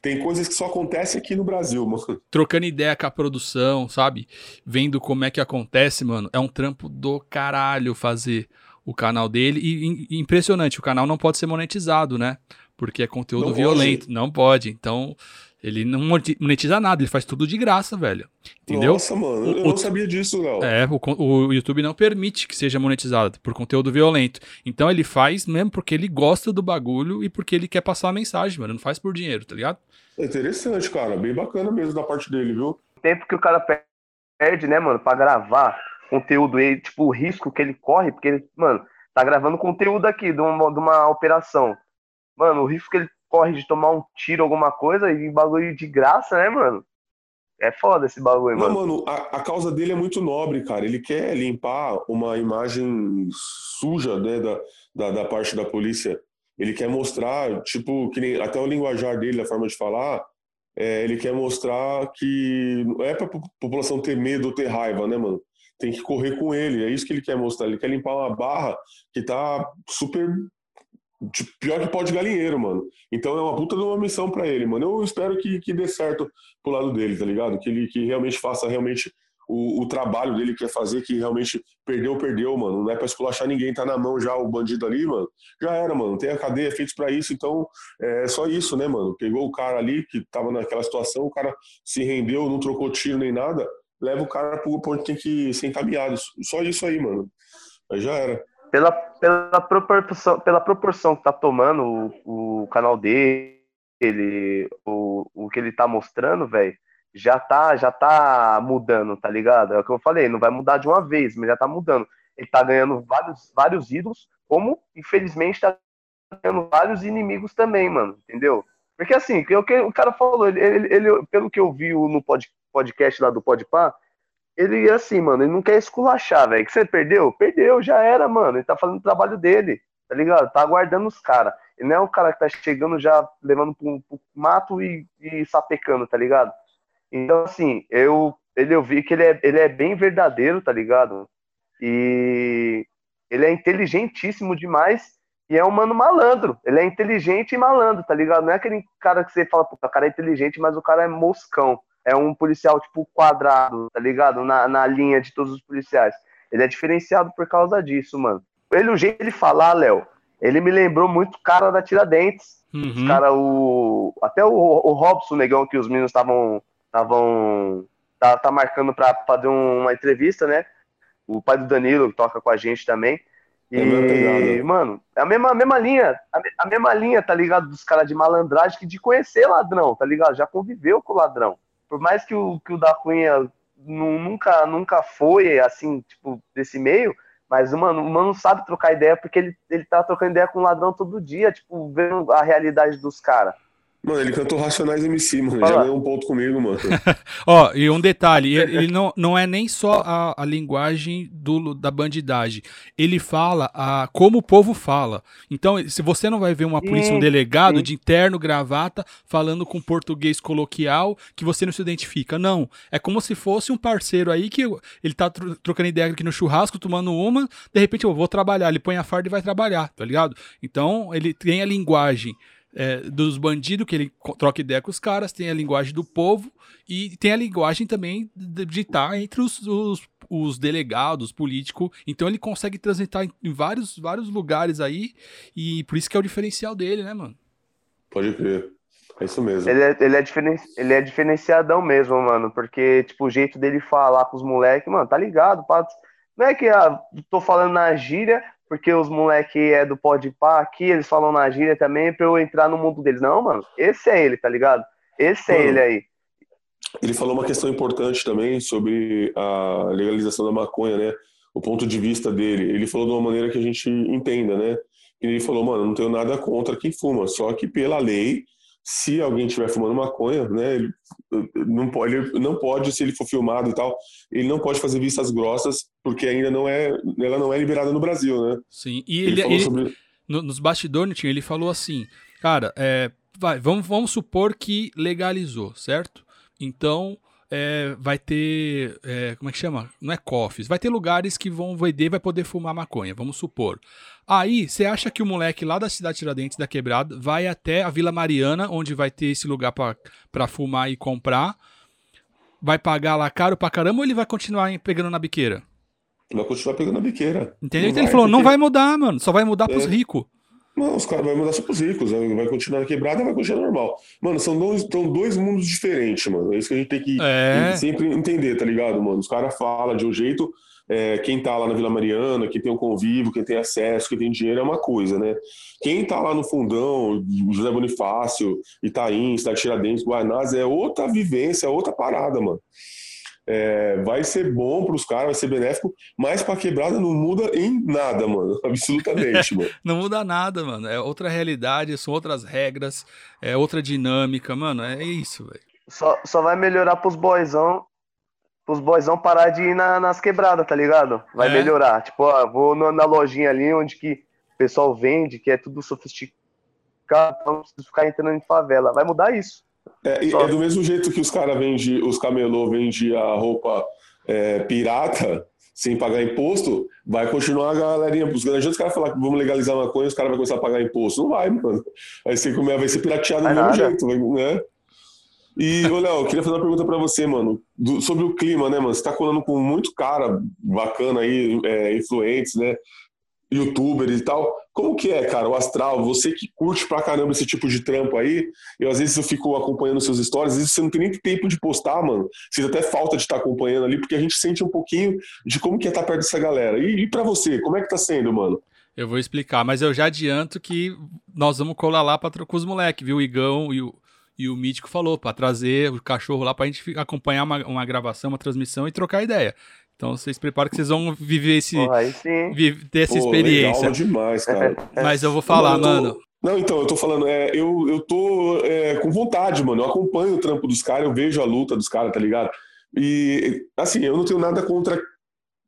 Tem coisas que só acontecem aqui no Brasil, mano. Trocando ideia com a produção, sabe? Vendo como é que acontece, mano. É um trampo do caralho fazer o canal dele. E, e impressionante, o canal não pode ser monetizado, né? Porque é conteúdo Não violento. Não pode. Então, ele não monetiza nada, ele faz tudo de graça, velho. Entendeu? Nossa, mano, eu O- não sabia disso, Léo. É, o, o YouTube não permite que seja monetizado por conteúdo violento. Então ele faz mesmo porque ele gosta do bagulho e porque ele quer passar a mensagem, mano. Não faz por dinheiro, tá ligado? É interessante, cara. Bem bacana mesmo da parte dele, viu? O tempo que o cara perde, né, mano, pra gravar conteúdo, e, tipo, o risco que ele corre, porque ele, mano, tá gravando conteúdo aqui de uma, de uma operação. Mano, o risco que ele corre de tomar um tiro, alguma coisa, e bagulho de graça, né, mano? É foda esse bagulho, Não, mano. mano, a, a causa dele é muito nobre, cara. Ele quer limpar uma imagem suja, né, da, da, da parte da polícia. Ele quer mostrar, tipo, que nem, até o linguajar dele, a forma de falar, é, ele quer mostrar que não é pra po- população ter medo ou ter raiva, né, mano? Tem que correr com ele, é isso que ele quer mostrar. Ele quer limpar uma barra que tá super. Pior que pó de galinheiro, mano. Então é uma puta de uma missão pra ele, mano. Eu espero que, que dê certo pro lado dele, tá ligado? Que ele que realmente faça realmente o, o trabalho dele que quer fazer, que realmente perdeu, perdeu, mano. Não é pra esculachar ninguém, tá na mão já o bandido ali, mano. Já era, mano. Tem a cadeia feita pra isso, então é só isso, né, mano? Pegou o cara ali que tava naquela situação, o cara se rendeu, não trocou tiro nem nada, leva o cara pro ponto que tem que ser encaminhado. Só isso aí, mano. Aí já era. Pela, pela, proporção, pela proporção que tá tomando o, o canal dele, o, o que ele tá mostrando, velho, já tá, já tá mudando, tá ligado? É o que eu falei, não vai mudar de uma vez, mas já tá mudando. Ele tá ganhando vários, vários ídolos, como, infelizmente, tá ganhando vários inimigos também, mano, entendeu? Porque assim, o que o cara falou, ele, ele, ele- pelo que eu vi no pod- podcast lá do Podpah, ele, assim, mano, ele não quer esculachar, velho. Que você perdeu? Perdeu, já era, mano. Ele tá fazendo o trabalho dele, tá ligado? Tá aguardando os caras. Ele não é o cara que tá chegando já levando pro, pro mato e, e sapecando, tá ligado? Então, assim, eu, ele, eu vi que ele é, ele é bem verdadeiro, tá ligado? E ele é inteligentíssimo demais e é um mano malandro. Ele é inteligente e malandro, tá ligado? Não é aquele cara que você fala, puta, o cara é inteligente, mas o cara é moscão. É um policial, tipo, quadrado, tá ligado? Na, na linha de todos os policiais. Ele é diferenciado por causa disso, mano. Ele, o jeito de falar, Léo, ele me lembrou muito o cara da Tiradentes. Uhum. Os cara, o. Até o, o Robson, negão, que os meninos estavam. Estavam. Tá, tá marcando pra fazer um- uma entrevista, né? O pai do Danilo, que toca com a gente também. E, É mesma pegada. mano, é a mesma, a mesma linha, a, a mesma linha, tá ligado? Dos caras de malandragem que de conhecer ladrão, tá ligado? Já conviveu com o ladrão. Por mais que o, que o da Cunha nu- nunca, nunca foi, assim, tipo, desse meio, mas, mano, o mano sabe trocar ideia porque ele, ele tá trocando ideia com o ladrão todo dia, tipo, vendo a realidade dos caras. Mano, ele cantou Racionais MC, mano. Fala. Já ganhou um ponto comigo, mano. Ó, e um detalhe, ele, não, não é nem só a, a linguagem do, da bandidagem. Ele fala a, como o povo fala. Então, se você não vai ver uma polícia, um delegado de terno, gravata, falando com português coloquial, que você não se identifica. Não. É como se fosse um parceiro aí que ele tá tro- trocando ideia aqui no churrasco, tomando uma, de repente eu vou trabalhar. Ele põe a farda e vai trabalhar, tá ligado? Então, ele tem a linguagem é, dos bandidos, que ele troca ideia com os caras, tem a linguagem do povo e tem a linguagem também de estar entre os, os, os delegados, políticos. Então ele consegue transitar em, vários, vários lugares aí e por isso que é o diferencial dele, né, mano? Pode crer. É isso mesmo. Ele é, ele, é diferen, ele é diferenciadão mesmo, mano, porque, tipo, o jeito dele falar com os moleques, mano, tá ligado? pá? Não é que ah, tô falando na gíria, porque os moleque é do pode pá aqui, eles falam na gíria também, pra eu entrar no mundo deles. Não, mano, esse é ele, tá ligado? Esse é Mano, ele aí. Ele falou uma questão importante também sobre a legalização da maconha, né? O ponto de vista dele. Ele falou de uma maneira que a gente entenda, né? Ele falou, mano, não tenho nada contra quem fuma, só que pela lei, se alguém estiver fumando maconha, né? Ele não pode, ele não pode, se ele for filmado e tal, ele não pode fazer vistas grossas, porque ainda não é, ela não é liberada no Brasil, né? Sim. E Ele, ele, ele- sobre. no- nos bastidores, ele falou assim, cara, é, vai, vamos, vamos supor que legalizou, certo? Então, é, vai ter, é, como é que chama? Não é cofres, vai ter lugares que vão vender, vai poder fumar maconha, vamos supor. Aí, você acha que o moleque lá da cidade Tiradentes, da Quebrada, vai até a Vila Mariana, onde vai ter esse lugar pra pra fumar e comprar, vai pagar lá caro pra caramba ou ele vai continuar pegando na biqueira? Vai continuar pegando a biqueira. Entendeu? Então ele falou, não vai mudar, mano. Só vai mudar pros É. ricos. Não, os caras vão mudar só pros ricos, né? vai continuar quebrada, vai continuar normal. Mano, são dois, são dois mundos diferentes, mano. É isso que a gente tem que É. sempre entender, tá ligado, mano? Os caras falam de um jeito, é, quem tá lá na Vila Mariana, quem tem um convívio, quem tem acesso, quem tem dinheiro é uma coisa, né? Quem tá lá no fundão, José Bonifácio, Itaim, Cidade Tiradentes, Guanás, é outra vivência, é outra parada, mano. É, vai ser bom pros caras, vai ser benéfico, mas pra quebrada não muda em nada, mano. Absolutamente, mano. Não muda nada, mano. É outra realidade, são outras regras, é outra dinâmica, mano. É isso, velho. Só, só vai melhorar pros boyzão, pros boyzão parar de ir na- nas quebradas, tá ligado? Vai É. melhorar. Tipo, ó, vou no- na lojinha ali onde que o pessoal vende, que é tudo sofisticado, então não preciso ficar entrando em favela. Vai mudar isso. É, e é do mesmo jeito que os caras vendem, os camelô vendem a roupa é, pirata sem pagar imposto, vai continuar a galerinha. Os os caras falar que vamos legalizar maconha os caras vão começar a pagar imposto. Não vai, mano. Ser, como é, vai ser pirateado do mesmo jeito, né? E, ô Léo, eu queria fazer uma pergunta pra você, mano, do- sobre o clima, né, mano? Você tá colando com muito cara bacana aí, é, influentes, né? Youtubers e tal. Como que é, cara, o astral? Você que curte pra caramba esse tipo de trampo aí, eu às vezes eu fico acompanhando seus stories, às vezes você não tem nem tempo de postar, mano. Você até falta de estar acompanhando ali, porque a gente sente um pouquinho de como que é estar perto dessa galera. E, e para você, como é que tá sendo, mano? Eu vou explicar, mas eu já adianto que nós vamos colar lá pra, tro- com os moleques, viu? O Igão e o, e o Mítico falou, pra trazer o cachorro lá pra gente fi- acompanhar uma, uma gravação, uma transmissão e trocar ideia. Então vocês preparam que vocês vão viver esse. Porra, aí sim. vi- ter essa Pô, experiência. Legal demais, cara. Mas eu vou falar, eu tô- mano. Não, então, eu tô falando, é, eu, eu tô é, com vontade, mano. Eu acompanho o trampo dos caras, eu vejo a luta dos caras, tá ligado? E, assim, eu não tenho nada contra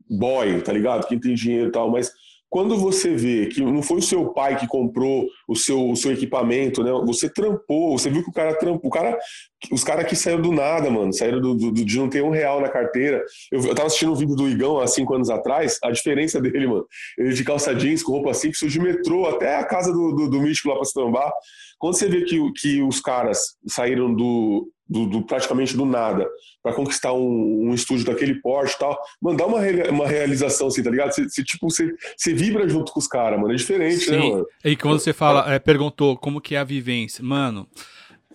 boy, tá ligado? Quem tem dinheiro e tal, mas quando você vê que não foi o seu pai que comprou o seu, o seu equipamento, né? Você trampou, você viu que o cara trampou. O cara, os caras que saíram do nada, mano, saíram do, do- de não ter um real na carteira. Eu, eu tava assistindo um vídeo do Igão há cinco anos atrás, a diferença dele, mano. Ele de calça jeans, com roupa simples, de metrô até a casa do, do, do Místico lá pra se. Quando você vê que, que os caras saíram do, do, do- praticamente do nada para conquistar um, um estúdio daquele porte e tal, mano, dá uma, rea- uma realização assim, tá ligado? Você, tipo, você, você vibra junto com os caras, mano. É diferente, né, Sim. mano? E quando você fala, é, perguntou como que é a vivência, mano,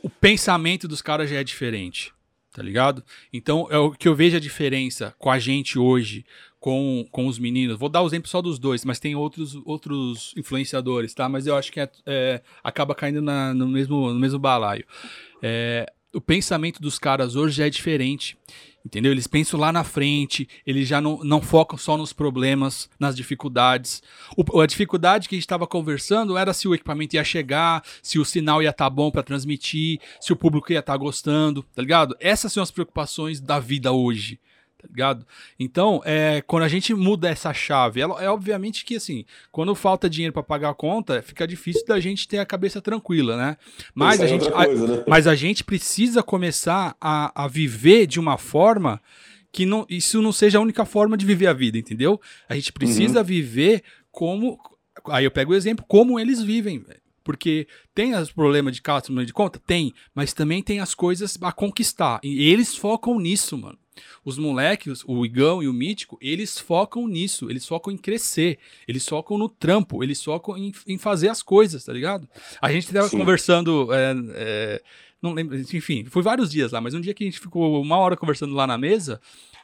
o pensamento dos caras já é diferente, tá ligado? Então, é o que eu vejo a diferença com a gente hoje, com, com os meninos. Vou dar o exemplo só dos dois, mas tem outros, outros influenciadores, tá? Mas eu acho que é, é, acaba caindo na- no, mesmo, no mesmo balaio. É, o pensamento dos caras hoje já é diferente. Entendeu? Eles pensam lá na frente, eles já não, não focam só nos problemas, nas dificuldades. O- a dificuldade que a gente estava conversando era se o equipamento ia chegar, se o sinal ia estar bom para transmitir, se o público ia estar gostando, tá ligado? Essas são as preocupações da vida hoje, tá ligado? Então, é, quando a gente muda essa chave, ela- é obviamente que assim, quando falta dinheiro para pagar a conta, fica difícil da gente ter a cabeça tranquila, né? Mas Isso a é gente, outra a- coisa, né? mas a gente precisa começar a, a viver de uma forma que não, isso não seja a única forma de viver a vida, entendeu? A gente precisa viver como. Aí eu pego o exemplo, como eles vivem, velho. Porque tem os problemas de cálculo de conta? Tem, mas também tem as coisas a conquistar. E eles focam nisso, mano. Os moleques, o Igão e o Mítico, eles focam nisso, eles focam em crescer, eles focam no trampo, eles focam em, em fazer as coisas, tá ligado? A gente tava Sim. conversando, é, é, não lembro, enfim, foi vários dias lá, mas um dia que a gente ficou uma hora conversando lá na mesa,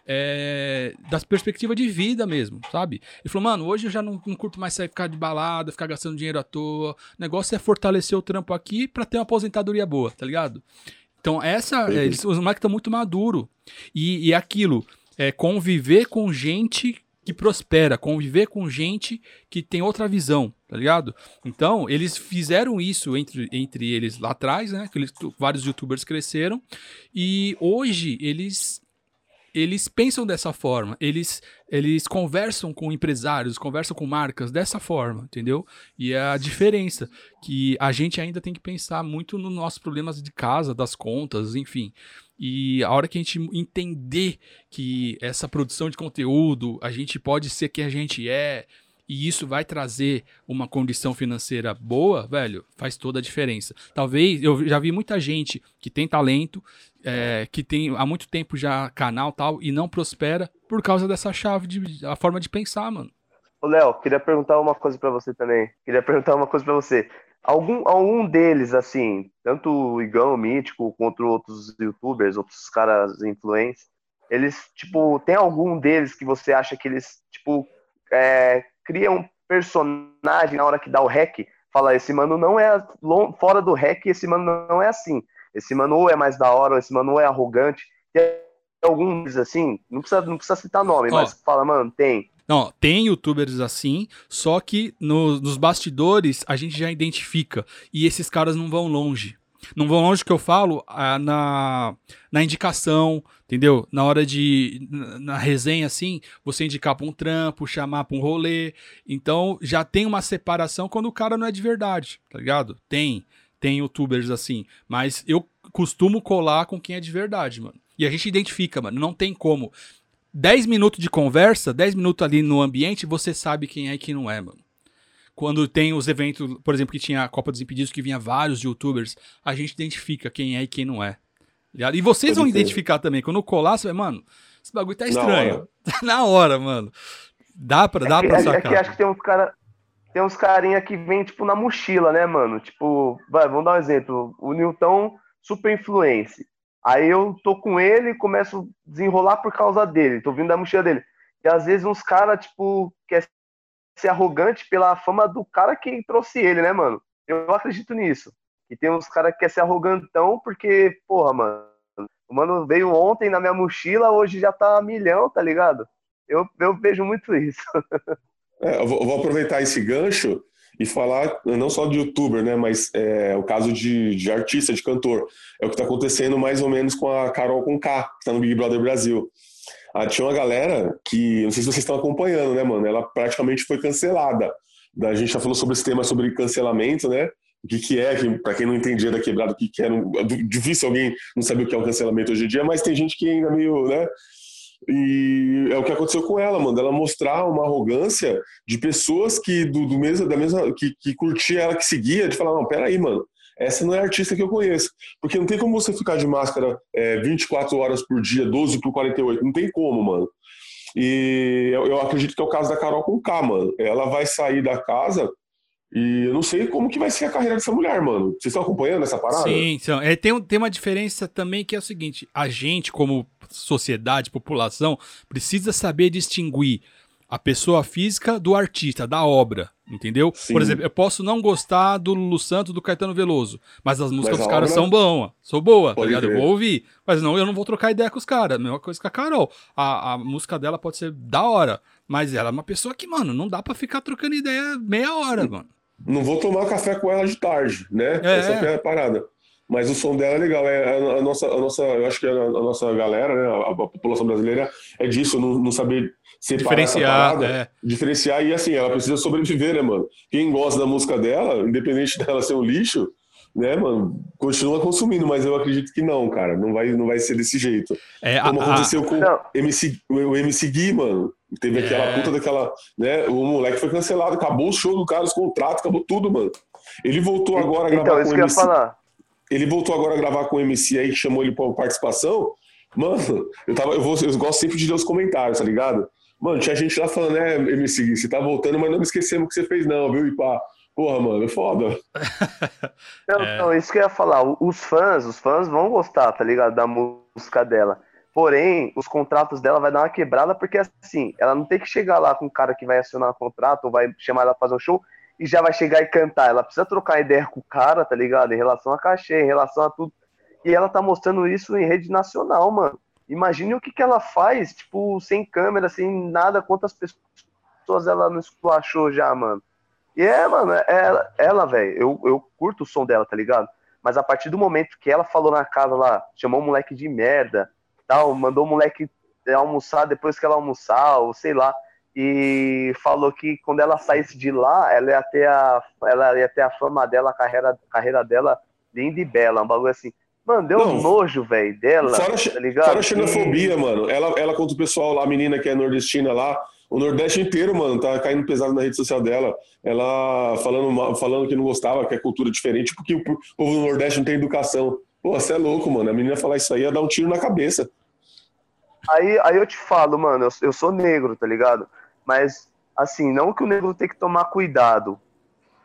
é, das perspectivas de vida mesmo, sabe? Ele falou, mano, hoje eu já não, não curto mais sair ficar de balada, ficar gastando dinheiro à toa. O negócio é fortalecer o trampo aqui pra ter uma aposentadoria boa, tá ligado? Então, essa. Uhum. é, eles, os moleques estão muito maduros. E, e aquilo, é conviver com gente que prospera, conviver com gente que tem outra visão, tá ligado? Então, eles fizeram isso entre, entre eles lá atrás, né? Que eles, vários youtubers cresceram. E hoje eles eles pensam dessa forma, eles, eles conversam com empresários, conversam com marcas dessa forma, entendeu? E é a diferença que a gente ainda tem que pensar muito nos nossos problemas de casa, das contas, enfim. E a hora que a gente entender que essa produção de conteúdo, a gente pode ser quem a gente é, e isso vai trazer uma condição financeira boa, velho, faz toda a diferença. Talvez, eu já vi muita gente que tem talento, é, que tem há muito tempo já canal tal, e não prospera por causa dessa chave, de, a forma de pensar, mano. Ô, Léo, queria perguntar uma coisa para você também. Queria perguntar uma coisa para você. Algum, algum deles, assim, tanto o Igão, o Mítico, quanto outros youtubers, outros caras influentes, eles, tipo, tem algum deles que você acha que eles, tipo, é, criam um personagem na hora que dá o hack? Fala, esse mano não é fora do hack, esse mano não é assim. Esse mano é mais da hora, esse mano é arrogante. Tem alguns assim, não precisa, não precisa citar nome, oh. mas fala, mano, tem. Não, tem youtubers assim, só que no, nos bastidores a gente já identifica. E esses caras não vão longe. Não vão longe que eu falo ah, na, na indicação, entendeu? Na hora de. Na resenha, assim, você indicar pra um trampo, chamar pra um rolê. Então já tem uma separação quando o cara não é de verdade, tá ligado? Tem. Tem youtubers assim. Mas eu costumo colar com quem é de verdade, mano. E a gente identifica, mano. Não tem como. 10 minutos de conversa, 10 minutos ali no ambiente, você sabe quem é e quem não é, mano. Quando tem os eventos, por exemplo, que tinha a Copa dos Impedidos, que vinha vários youtubers, a gente identifica quem é e quem não é. E vocês vão identificar também. Quando colar, você vai, mano, esse bagulho tá estranho. Na hora, Na hora mano. Dá pra, dá é que, pra sacar. É que acho que tem uns cara, tem uns carinha que vem, tipo, na mochila, né, mano? Tipo, vai, vamos dar um exemplo. O Newton, super influência. Aí eu tô com ele e começo a desenrolar por causa dele, tô vindo da mochila dele. E às vezes uns caras, tipo, quer ser arrogante pela fama do cara que trouxe ele, né, mano? Eu acredito nisso. E tem uns caras que quer ser arrogantão porque, porra, mano, o mano veio ontem na minha mochila, hoje já tá milhão, tá ligado? Eu, eu vejo muito isso. É, eu vou aproveitar esse gancho e falar não só de youtuber, né, mas é, o caso de, de artista, de cantor. É o que está acontecendo mais ou menos com a Carol com K, que está no Big Brother Brasil. Ah, tinha uma galera que, não sei se vocês estão acompanhando, né, mano? Ela praticamente foi cancelada. A gente já falou sobre esse tema sobre cancelamento, né? O que, que é, que, para quem não entendia da quebrada, o que, que era. É difícil alguém não saber o que é um cancelamento hoje em dia, mas tem gente que ainda meio, né? E é o que aconteceu com ela, mano. Ela mostrar uma arrogância de pessoas que do, do mesmo, da mesma que, que curtia ela, que seguia, de falar, não, peraí, mano. Essa não é a artista que eu conheço. Porque não tem como você ficar de máscara é, 24 horas por dia, 12 por 48. Não tem como, mano. E eu, eu acredito que é o caso da Carol com K, mano. Ela vai sair da casa e eu não sei como que vai ser a carreira dessa mulher, mano. Vocês estão acompanhando essa parada? Sim, então, é, tem, tem uma diferença também que é o seguinte: a gente, como sociedade, população, precisa saber distinguir a pessoa física do artista, da obra, entendeu? Sim. Por exemplo, eu posso não gostar do Lulu Santos, do Caetano Veloso, mas as músicas mas dos caras obra... são boas, são boas, tá ligado? Eu vou ouvir, mas não, eu não vou trocar ideia com os caras, mesma coisa com a Carol. A, a música dela pode ser da hora, mas ela é uma pessoa que, mano, não dá para ficar trocando ideia meia hora, mano. Não vou tomar café com ela de tarde, né? É. Essa é a parada mas o som dela é legal. É a, a nossa, a nossa, eu acho que a, a nossa galera, né, a, a, população brasileira é disso, não, não saber separar diferenciar, parada, é. diferenciar e assim, ela precisa sobreviver, né, mano? Quem gosta da música dela, independente dela ser um lixo, né, mano, continua consumindo, mas eu acredito que não, cara, não vai, não vai ser desse jeito. É, Como aconteceu com o MC, o MC Gui, mano. Teve é. aquela puta daquela, né, o moleque foi cancelado, acabou o show do cara, os contratos, acabou tudo, mano. Ele voltou agora a então, gravar então, com o MC. Falar. Ele voltou agora a gravar com o MC aí, que chamou ele pra participação. Mano, eu, tava, eu, vou, eu gosto sempre de ler os comentários, tá ligado? Mano, tinha gente lá falando, né, MC, você tá voltando, mas não me esquecemos o que você fez, não, viu? E pá, porra, mano, é foda. não, é. não, isso que eu ia falar. Os fãs, os fãs vão gostar, tá ligado? Da música dela. Porém, os contratos dela vai dar uma quebrada, porque assim, ela não tem que chegar lá com o cara que vai acionar o contrato ou vai chamar ela pra fazer um show e já vai chegar e cantar. Ela precisa trocar ideia com o cara, tá ligado? Em relação a cachê, em relação a tudo. E ela tá mostrando isso em rede nacional, mano. Imagine o que, que ela faz, tipo, sem câmera, sem nada, quantas pessoas ela não esculachou já, mano. E é, mano, é, ela, ela velho, eu, eu curto o som dela, tá ligado? Mas a partir do momento que ela falou na casa lá, chamou o moleque de merda, tal, mandou o moleque almoçar depois que ela almoçar, ou sei lá, e falou que quando ela saísse de lá, ela ia ter a, ela ia ter a fama dela, a carreira, carreira dela linda e bela, um bagulho assim. Mano, deu Não, um nojo, velho, dela, fora, tá ligado? Fora a xenofobia, mano. Ela, ela contra o pessoal lá, a menina que é nordestina lá, O Nordeste inteiro, mano, tá caindo pesado na rede social dela. Ela falando, falando que não gostava, que é cultura diferente, porque o povo do Nordeste não tem educação. Pô, você é louco, mano. A menina falar isso aí ia dar um tiro na cabeça. Aí, aí eu te falo, mano, eu, eu sou negro, tá ligado? Mas, assim, não que o negro tem que tomar cuidado.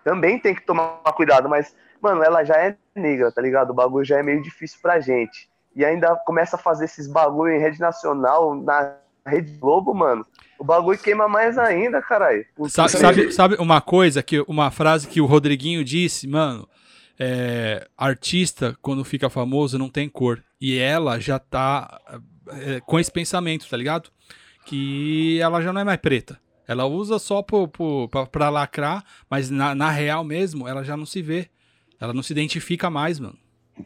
Também tem que tomar cuidado, mas, mano, ela já é negra, tá ligado? O bagulho já é meio difícil pra gente. E ainda começa a fazer esses bagulho em rede nacional, na Rede Globo, mano o bagulho queima mais ainda, caralho. Sabe, sabe, sabe, uma coisa, que uma frase que o Rodriguinho disse, mano? É, artista, quando fica famoso, não tem cor. E ela já tá é, com esse pensamento, tá ligado? Que ela já não é mais preta. Ela usa só pro, pro, pra, pra lacrar, mas na, na real mesmo, ela já não se vê. Ela não se identifica mais, mano.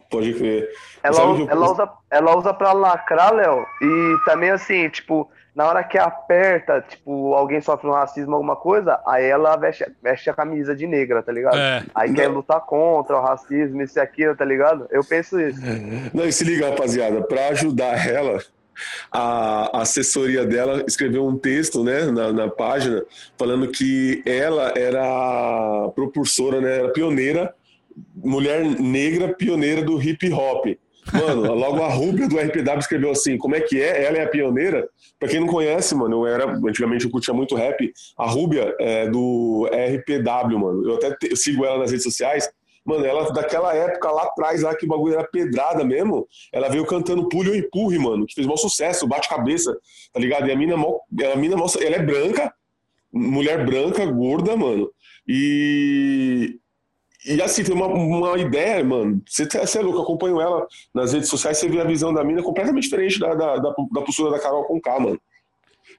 Pode crer. Ela, ela, usa, ela usa pra lacrar, Léo, e também assim, tipo, na hora que aperta, tipo, alguém sofre um racismo, alguma coisa, aí ela veste, veste a camisa de negra, tá ligado? É. Aí quer lutar contra o racismo, isso e aquilo, tá ligado? Eu penso isso. Não, e se liga, rapaziada, pra ajudar ela, a assessoria dela escreveu um texto né, na, na, página falando que ela era propulsora, né, era pioneira, mulher negra pioneira do hip hop. Mano, logo a Rúbia do RPW escreveu assim: como é que é? Ela é a pioneira? Pra quem não conhece, mano, eu era. Antigamente eu curtia muito rap. A Rúbia é do RPW, mano. Eu até te, eu sigo ela nas redes sociais. Mano, ela daquela época lá atrás, lá que o bagulho era pedrada mesmo, ela veio cantando Pulho e Empurre, mano, que fez maior sucesso, bate-cabeça, tá ligado? E a mina, a mina, ela é branca, mulher branca, gorda, mano. E, e assim, tem uma, uma ideia, mano. Você, você é louco, acompanho ela nas redes sociais, você vê a visão da mina completamente diferente da, da, da, da postura da Carol com K, mano.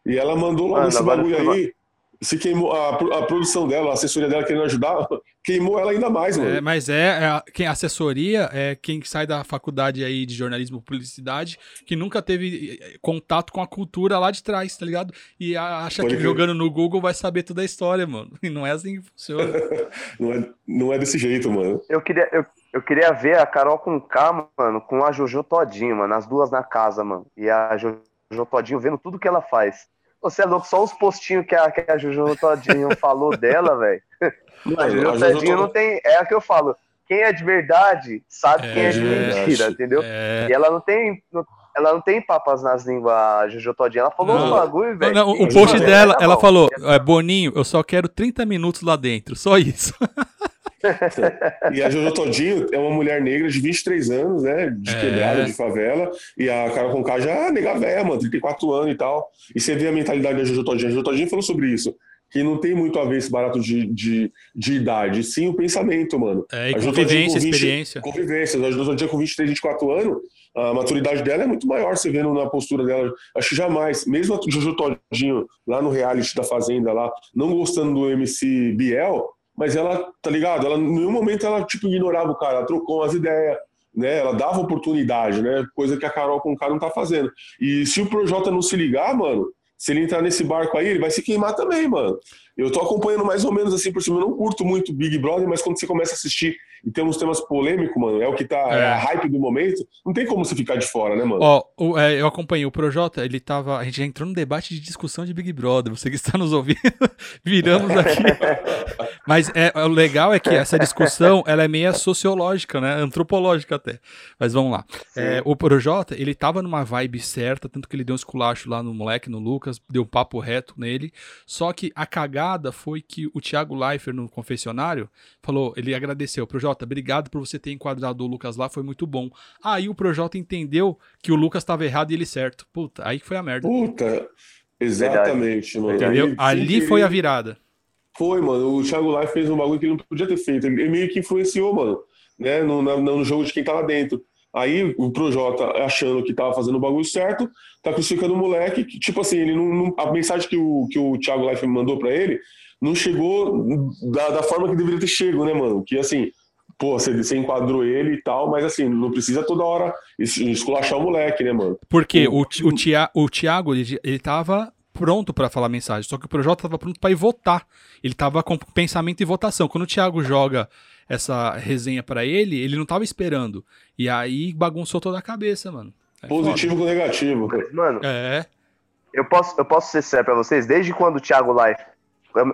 E ela mandou logo esse bagulho aí se queimou a, a, produção dela, a assessoria dela querendo ajudar, queimou ela ainda mais, mano. É, mas é, é quem assessoria é quem sai da faculdade aí de jornalismo e publicidade, que nunca teve eh, contato com a cultura lá de trás, tá ligado? E acha Pode que ver. jogando no Google vai saber toda a história, mano. E não é assim que funciona. não, é, não é desse jeito, mano. Eu queria, eu, eu queria ver a Carol com K, mano, com a Jojo todinho, mano, as duas na casa, mano. E a Jojo todinho vendo tudo que ela faz. Você é louco, só os postinhos que a, que a Juju Todinho falou dela, velho. A Juju Todinho não tem. É a que eu falo. Quem é de verdade sabe é, quem é de mentira, entendeu? É... E ela não tem. ela não tem papas nas línguas, a Juju Todinho. Ela falou não. um bagulho, velho. Não, o post dela, ela falou: é, Boninho, eu só quero 30 minutos lá dentro, só isso. e a Jojo Todinho é uma mulher negra de 23 anos, né? De é. quebrada, de favela. E a Carol Conká já é nega velha, mano, 34 anos e tal. E você vê a mentalidade da Jojo Todinho. A Jojo Todinho falou sobre isso. Que não tem muito a ver esse barato de, de, de idade, sim o pensamento, mano. É, e convivência, 20, experiência. Convivência. A Jojo Todinho com 23, 24 anos, a maturidade dela é muito maior, você vendo na postura dela. Acho que jamais, mesmo a Jojo Todinho, lá no reality da Fazenda, lá, não gostando do MC Biel, mas ela, tá ligado? Ela, em nenhum momento ela, tipo, ignorava o cara, ela trocou as ideias, né? Ela dava oportunidade, né? Coisa que a Carol com o cara não tá fazendo. E se o Projota não se ligar, mano, se ele entrar nesse barco aí, ele vai se queimar também, mano. Eu tô acompanhando mais ou menos assim por cima. Eu não curto muito Big Brother, mas quando você começa a assistir e tem uns temas polêmicos, mano, é o que tá é. é a hype do momento, não tem como você ficar de fora, né, mano? Ó, o, é, eu acompanhei o Projota, ele tava. A gente já entrou no debate de discussão de Big Brother. Você que está nos ouvindo, viramos aqui. mas é, o legal é que essa discussão ela é meio sociológica, né? Antropológica até. Mas vamos lá. É, o Projota, ele tava numa vibe certa, tanto que ele deu um esculacho lá no moleque, no Lucas, deu um papo reto nele. Só que a cagada foi que o Thiago Leifert no confessionário falou, ele agradeceu, Projota obrigado por você ter enquadrado o Lucas lá, foi muito bom. Aí o Projota entendeu que o Lucas estava errado e ele certo. Puta, aí que foi a merda. Puta, exatamente, mano. Entendeu? Aí, Ali foi a virada. Foi, mano. O Thiago Life fez um bagulho que ele não podia ter feito. Ele meio que influenciou, mano, né, no, no, no jogo de quem tava dentro. Aí o Projota, achando que tava fazendo o bagulho certo, tá crucificando o moleque. Que, tipo assim, ele não, não, a mensagem que o, que o Thiago Life mandou para ele não chegou da, da forma que deveria ter chego, né, mano? Que assim, pô, você, você enquadrou ele e tal, mas assim, não precisa toda hora esculachar o moleque, né, mano? Porque o, o, o, Tia, o Thiago, ele, ele tava pronto para falar mensagem, só que o Projota tava pronto para ir votar. Ele tava com pensamento e votação. Quando o Thiago joga essa resenha para ele, ele não tava esperando. E aí bagunçou toda a cabeça, mano. É Positivo foda. com negativo. Mano, é. Eu posso, eu posso ser sério pra vocês? Desde quando o Thiago Life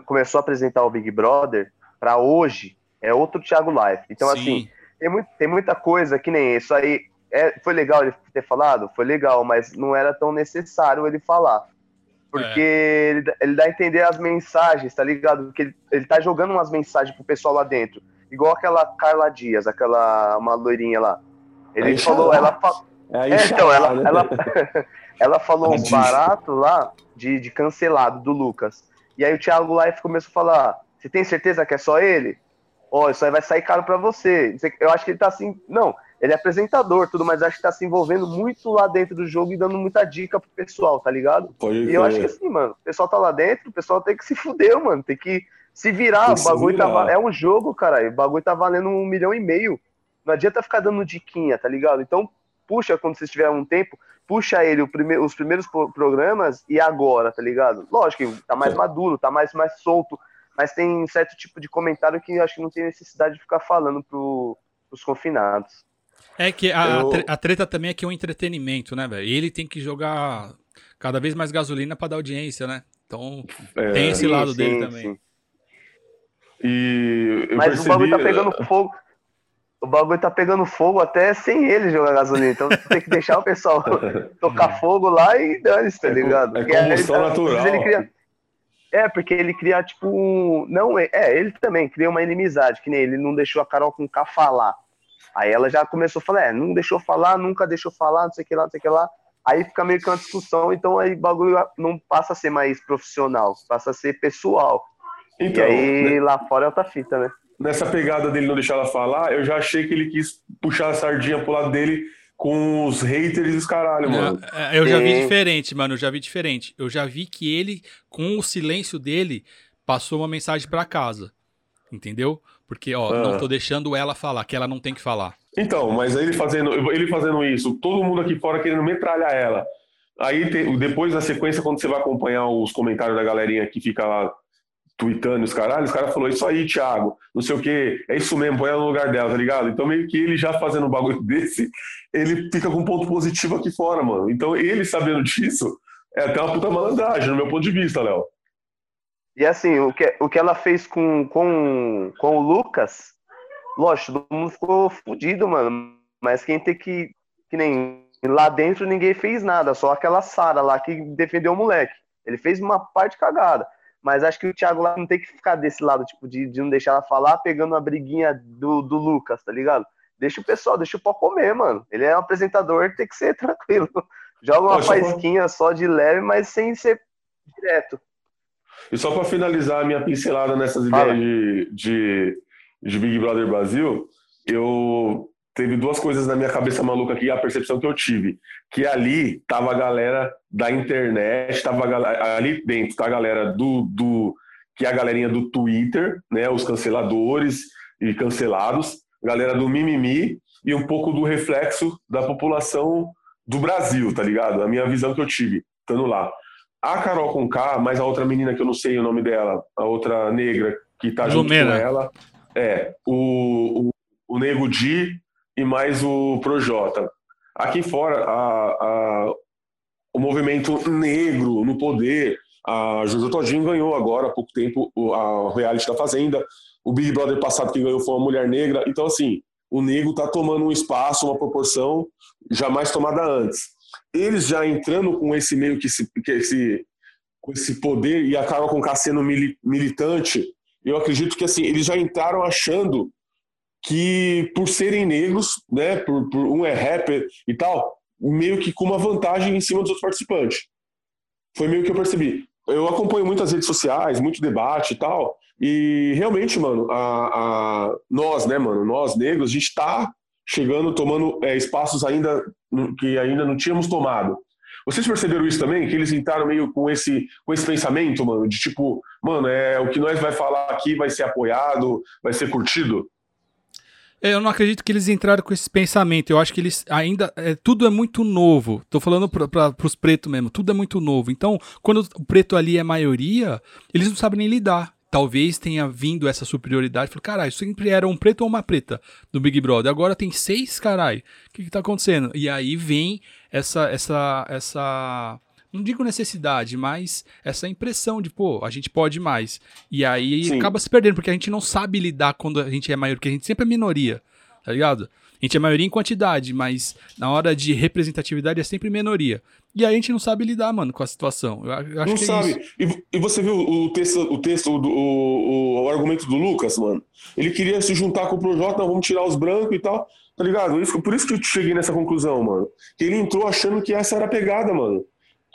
começou a apresentar o Big Brother, pra hoje, é outro Thiago Life. Então, Sim. assim, tem, muito, tem muita coisa que nem isso aí. É, foi legal ele ter falado? Foi legal, mas não era tão necessário ele falar. Porque ele, dá- ele dá a entender as mensagens, tá ligado? Porque ele, ele tá jogando umas mensagens pro pessoal lá dentro. Igual aquela Carla Dias, aquela uma loirinha lá. Ele Aí falou, ela, fa- Aí é, então, ela, né? ela, ela falou Tadinho. baratos lá de, de cancelado do Lucas. E aí o Thiago Life começou a falar: Você tem certeza que é só ele? Ó, isso aí vai sair caro pra você. Eu acho que ele tá assim. Não, ele é apresentador, tudo, mas acho que tá se envolvendo muito lá dentro do jogo e dando muita dica pro pessoal, tá ligado? Pode E eu acho que assim, mano, o pessoal tá lá dentro, o pessoal tem que se fuder, mano. Tem que se virar. O bagulho tá virar. va- É um jogo, caralho. O bagulho tá valendo um milhão e meio. Não adianta ficar dando diquinha, tá ligado? Então, puxa, quando vocês tiverem um tempo, puxa ele o prime- os primeiros pro- programas e agora, tá ligado? Lógico que tá mais Sim. maduro, tá mais, mais solto, mas tem certo tipo de comentário que eu acho que não tem necessidade de ficar falando pro, pros confinados. É que a, Eu- a tre- a treta também é que é um entretenimento, né, velho? Ele tem que jogar cada vez mais gasolina pra dar audiência, né? Então, É, tem esse Sim, lado sim, dele também. sim. E eu Mas percebi, o bagulho tá pegando fogo. O bagulho tá pegando fogo até sem ele jogar gasolina. Então tem que deixar o pessoal tocar fogo lá e dane-se, tá É ligado? é Porque aí combustão ele- às natural. ele cria- É, porque ele cria, tipo, um... Não, é, é, ele também cria uma inimizade, que nem ele não deixou a Carol com K falar. Aí ela já começou a falar, é, não deixou falar, nunca deixou falar, não sei o que lá, não sei o que lá. Aí fica meio que uma discussão, então aí o bagulho não passa a ser mais profissional, passa a ser pessoal. Então, e aí lá fora é outra fita, né? nessa pegada dele não deixar ela falar, eu já achei que ele quis puxar a sardinha pro lado dele com os haters e os caralho, mano. É, Eu já vi diferente, mano. Eu já vi diferente. Eu já vi que ele, com o silêncio dele, passou uma mensagem pra casa. Entendeu? Porque, ó, Ah. não tô deixando ela falar, que ela não tem que falar. Então, mas ele fazendo, ele fazendo isso, todo mundo aqui fora querendo metralhar ela. Aí te- depois na sequência, quando você vai acompanhar os comentários da galerinha que fica lá tweetando os caralhos, os caras falou isso aí, Thiago, não sei o que, é isso mesmo, põe ela no lugar dela, tá ligado? Então meio que ele já fazendo um bagulho desse, ele fica com um ponto positivo aqui fora, mano. Então ele sabendo disso, é até uma puta malandragem, no meu ponto de vista, Léo. E assim, o que, o que ela fez com, com, com o Lucas, lógico, todo mundo ficou fudido, mano. Mas quem tem que. Que nem lá dentro ninguém fez nada, só aquela Sara lá que defendeu o moleque. Ele fez uma parte cagada. Mas acho que o Thiago lá não tem que ficar desse lado, tipo, de, de não deixar ela falar, pegando a briguinha do, do Lucas, tá ligado? Deixa o pessoal, deixa o pau comer, mano. Ele é um apresentador, tem que ser tranquilo. Joga uma faísquinha só de leve, mas sem ser direto. E só para finalizar a minha pincelada nessas Fala. ideias de, de, de Big Brother Brasil, eu teve duas coisas na minha cabeça maluca aqui, a percepção que eu tive, que ali tava a galera da internet, tava galera, ali dentro tá a galera do, do que é a galerinha do Twitter, né, os canceladores e cancelados, galera do mimimi e um pouco do reflexo da população do Brasil, tá ligado? A minha visão que eu tive, estando lá. A Carol com K, mais a outra menina que eu não sei o nome dela, a outra negra que tá junto Lumena. com ela, é o, o, o Nego Di e mais o Projota. Aqui fora, a, a, o movimento negro no poder, a Jojo Todinho ganhou agora há pouco tempo o- a o reality da Fazenda, o Big Brother passado que ganhou foi uma mulher negra, então assim, o negro tá tomando um espaço, uma proporção jamais tomada antes. Eles já entrando com esse meio que esse, que esse com esse poder e a Carol com K sendo mili- militante, eu acredito que assim, eles já entraram achando que por serem negros, né, por, por um é rapper e tal, meio que com uma vantagem em cima dos outros participantes. Foi meio que eu percebi. Eu acompanho muitas redes sociais, muito debate e tal, e realmente, mano, a, a- nós, né, mano, nós negros, a gente tá chegando, tomando é, espaços ainda que ainda não tínhamos tomado. Vocês perceberam isso também? Que eles entraram meio com esse, com esse pensamento, mano, de tipo, mano, é o que nós vai falar aqui vai ser apoiado, vai ser curtido? É, Eu não acredito que eles entraram com esse pensamento. Eu acho que eles ainda. é, tudo é muito novo. Tô falando pra, pros pretos mesmo. Tudo é muito novo. Então, quando o preto ali é maioria, eles não sabem nem lidar. Talvez tenha vindo essa superioridade. Falei, caralho, sempre era um preto ou uma preta no Big Brother. Agora tem seis, caralho. O que, que tá acontecendo? E aí vem essa, essa, essa não digo necessidade, mas essa impressão de, pô, a gente pode mais. E aí Sim. acaba se perdendo, porque a gente não sabe lidar quando a gente é maior, porque a gente sempre é minoria, tá ligado? A gente é maioria em quantidade, mas na hora de representatividade é sempre minoria. E aí a gente não sabe lidar, mano, com a situação. Eu, eu acho não que é sabe. isso. E, e você viu o texto, o texto o, o, o argumento do Lucas, mano? Ele queria se juntar com o Projota, vamos tirar os brancos e tal. Tá ligado? Por isso que eu cheguei nessa conclusão, mano. Que ele entrou achando que essa era a pegada, mano.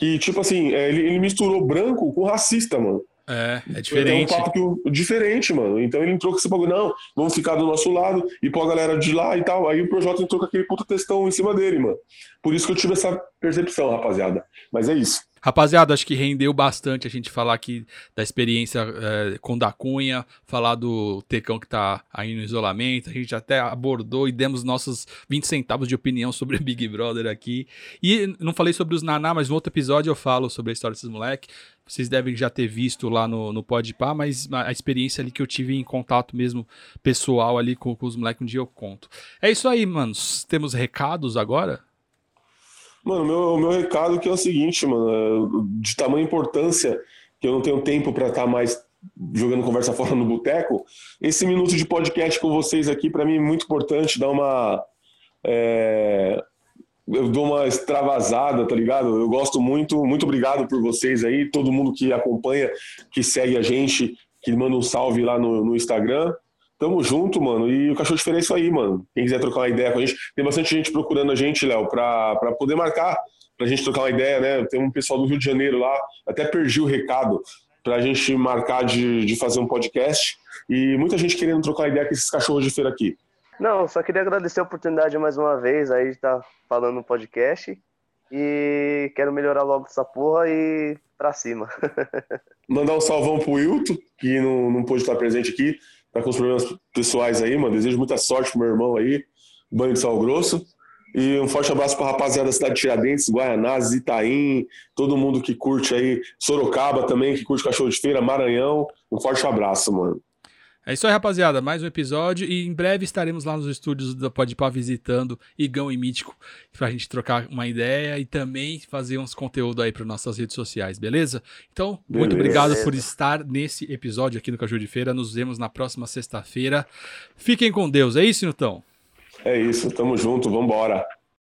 Que, tipo assim, é, ele, ele misturou branco com racista, mano. É, é É diferente. um papo que diferente, mano. Então ele entrou com esse bagulho, não, vamos ficar do nosso lado e pôr a galera de lá e tal. Aí o Projota entrou com aquele puta textão em cima dele, mano. Por isso que eu tive essa percepção, rapaziada. Mas é isso. Rapaziada, acho que rendeu bastante a gente falar aqui da experiência eh, com da Cunha, falar do Tecão que tá aí no isolamento. A gente até abordou e demos nossos 20 centavos de opinião sobre o Big Brother aqui. E não falei sobre os Naná, mas no outro episódio eu falo sobre a história desses moleques. Vocês devem já ter visto lá no, no Podpah, mas a a experiência ali que eu tive em contato mesmo pessoal ali com, com os moleques um dia eu conto. É isso aí, manos. Temos recados agora? Mano, meu, meu recado que é o seguinte, mano, é, de tamanha importância que eu não tenho tempo pra estar mais jogando conversa fora no boteco, esse minuto de podcast com vocês aqui, pra mim, é muito importante, dá uma. é, eu dou uma extravasada, tá ligado? Eu gosto muito, muito obrigado por vocês aí, todo mundo que acompanha, que segue a gente, que manda um salve lá no, no Instagram. Tamo junto, mano. E o Cachorro Feira é isso aí, mano. Quem quiser trocar uma ideia com a gente, tem bastante gente procurando a gente, Léo, pra, pra poder marcar, pra gente trocar uma ideia, né? Tem um pessoal do Rio de Janeiro lá, até perdi o recado, pra gente marcar de, de fazer um podcast. E muita gente querendo trocar ideia com esses cachorros de feira aqui. Não, só queria agradecer a oportunidade mais uma vez aí de estar falando no podcast. E quero melhorar logo essa porra e pra cima. Mandar um salvão pro Wilton, que não, não pôde estar presente aqui, tá com os problemas pessoais aí, mano. Desejo muita sorte pro meu irmão aí, banho de sal grosso. E um forte abraço pra rapaziada da cidade de Tiradentes, Guaianazes, Itaim, todo mundo que curte aí, Sorocaba também, que curte cachorro de feira, Maranhão. Um forte abraço, mano. É isso aí, rapaziada. Mais um episódio e em breve estaremos lá nos estúdios da Podpah visitando Igão e Mítico pra gente trocar uma ideia e também fazer uns conteúdo aí para nossas redes sociais, beleza? Então, muito Beleza. obrigado por estar nesse episódio aqui no Caju de Feira. Nos vemos na próxima sexta-feira. Fiquem com Deus. É isso, Nutão? É isso, tamo junto, vambora.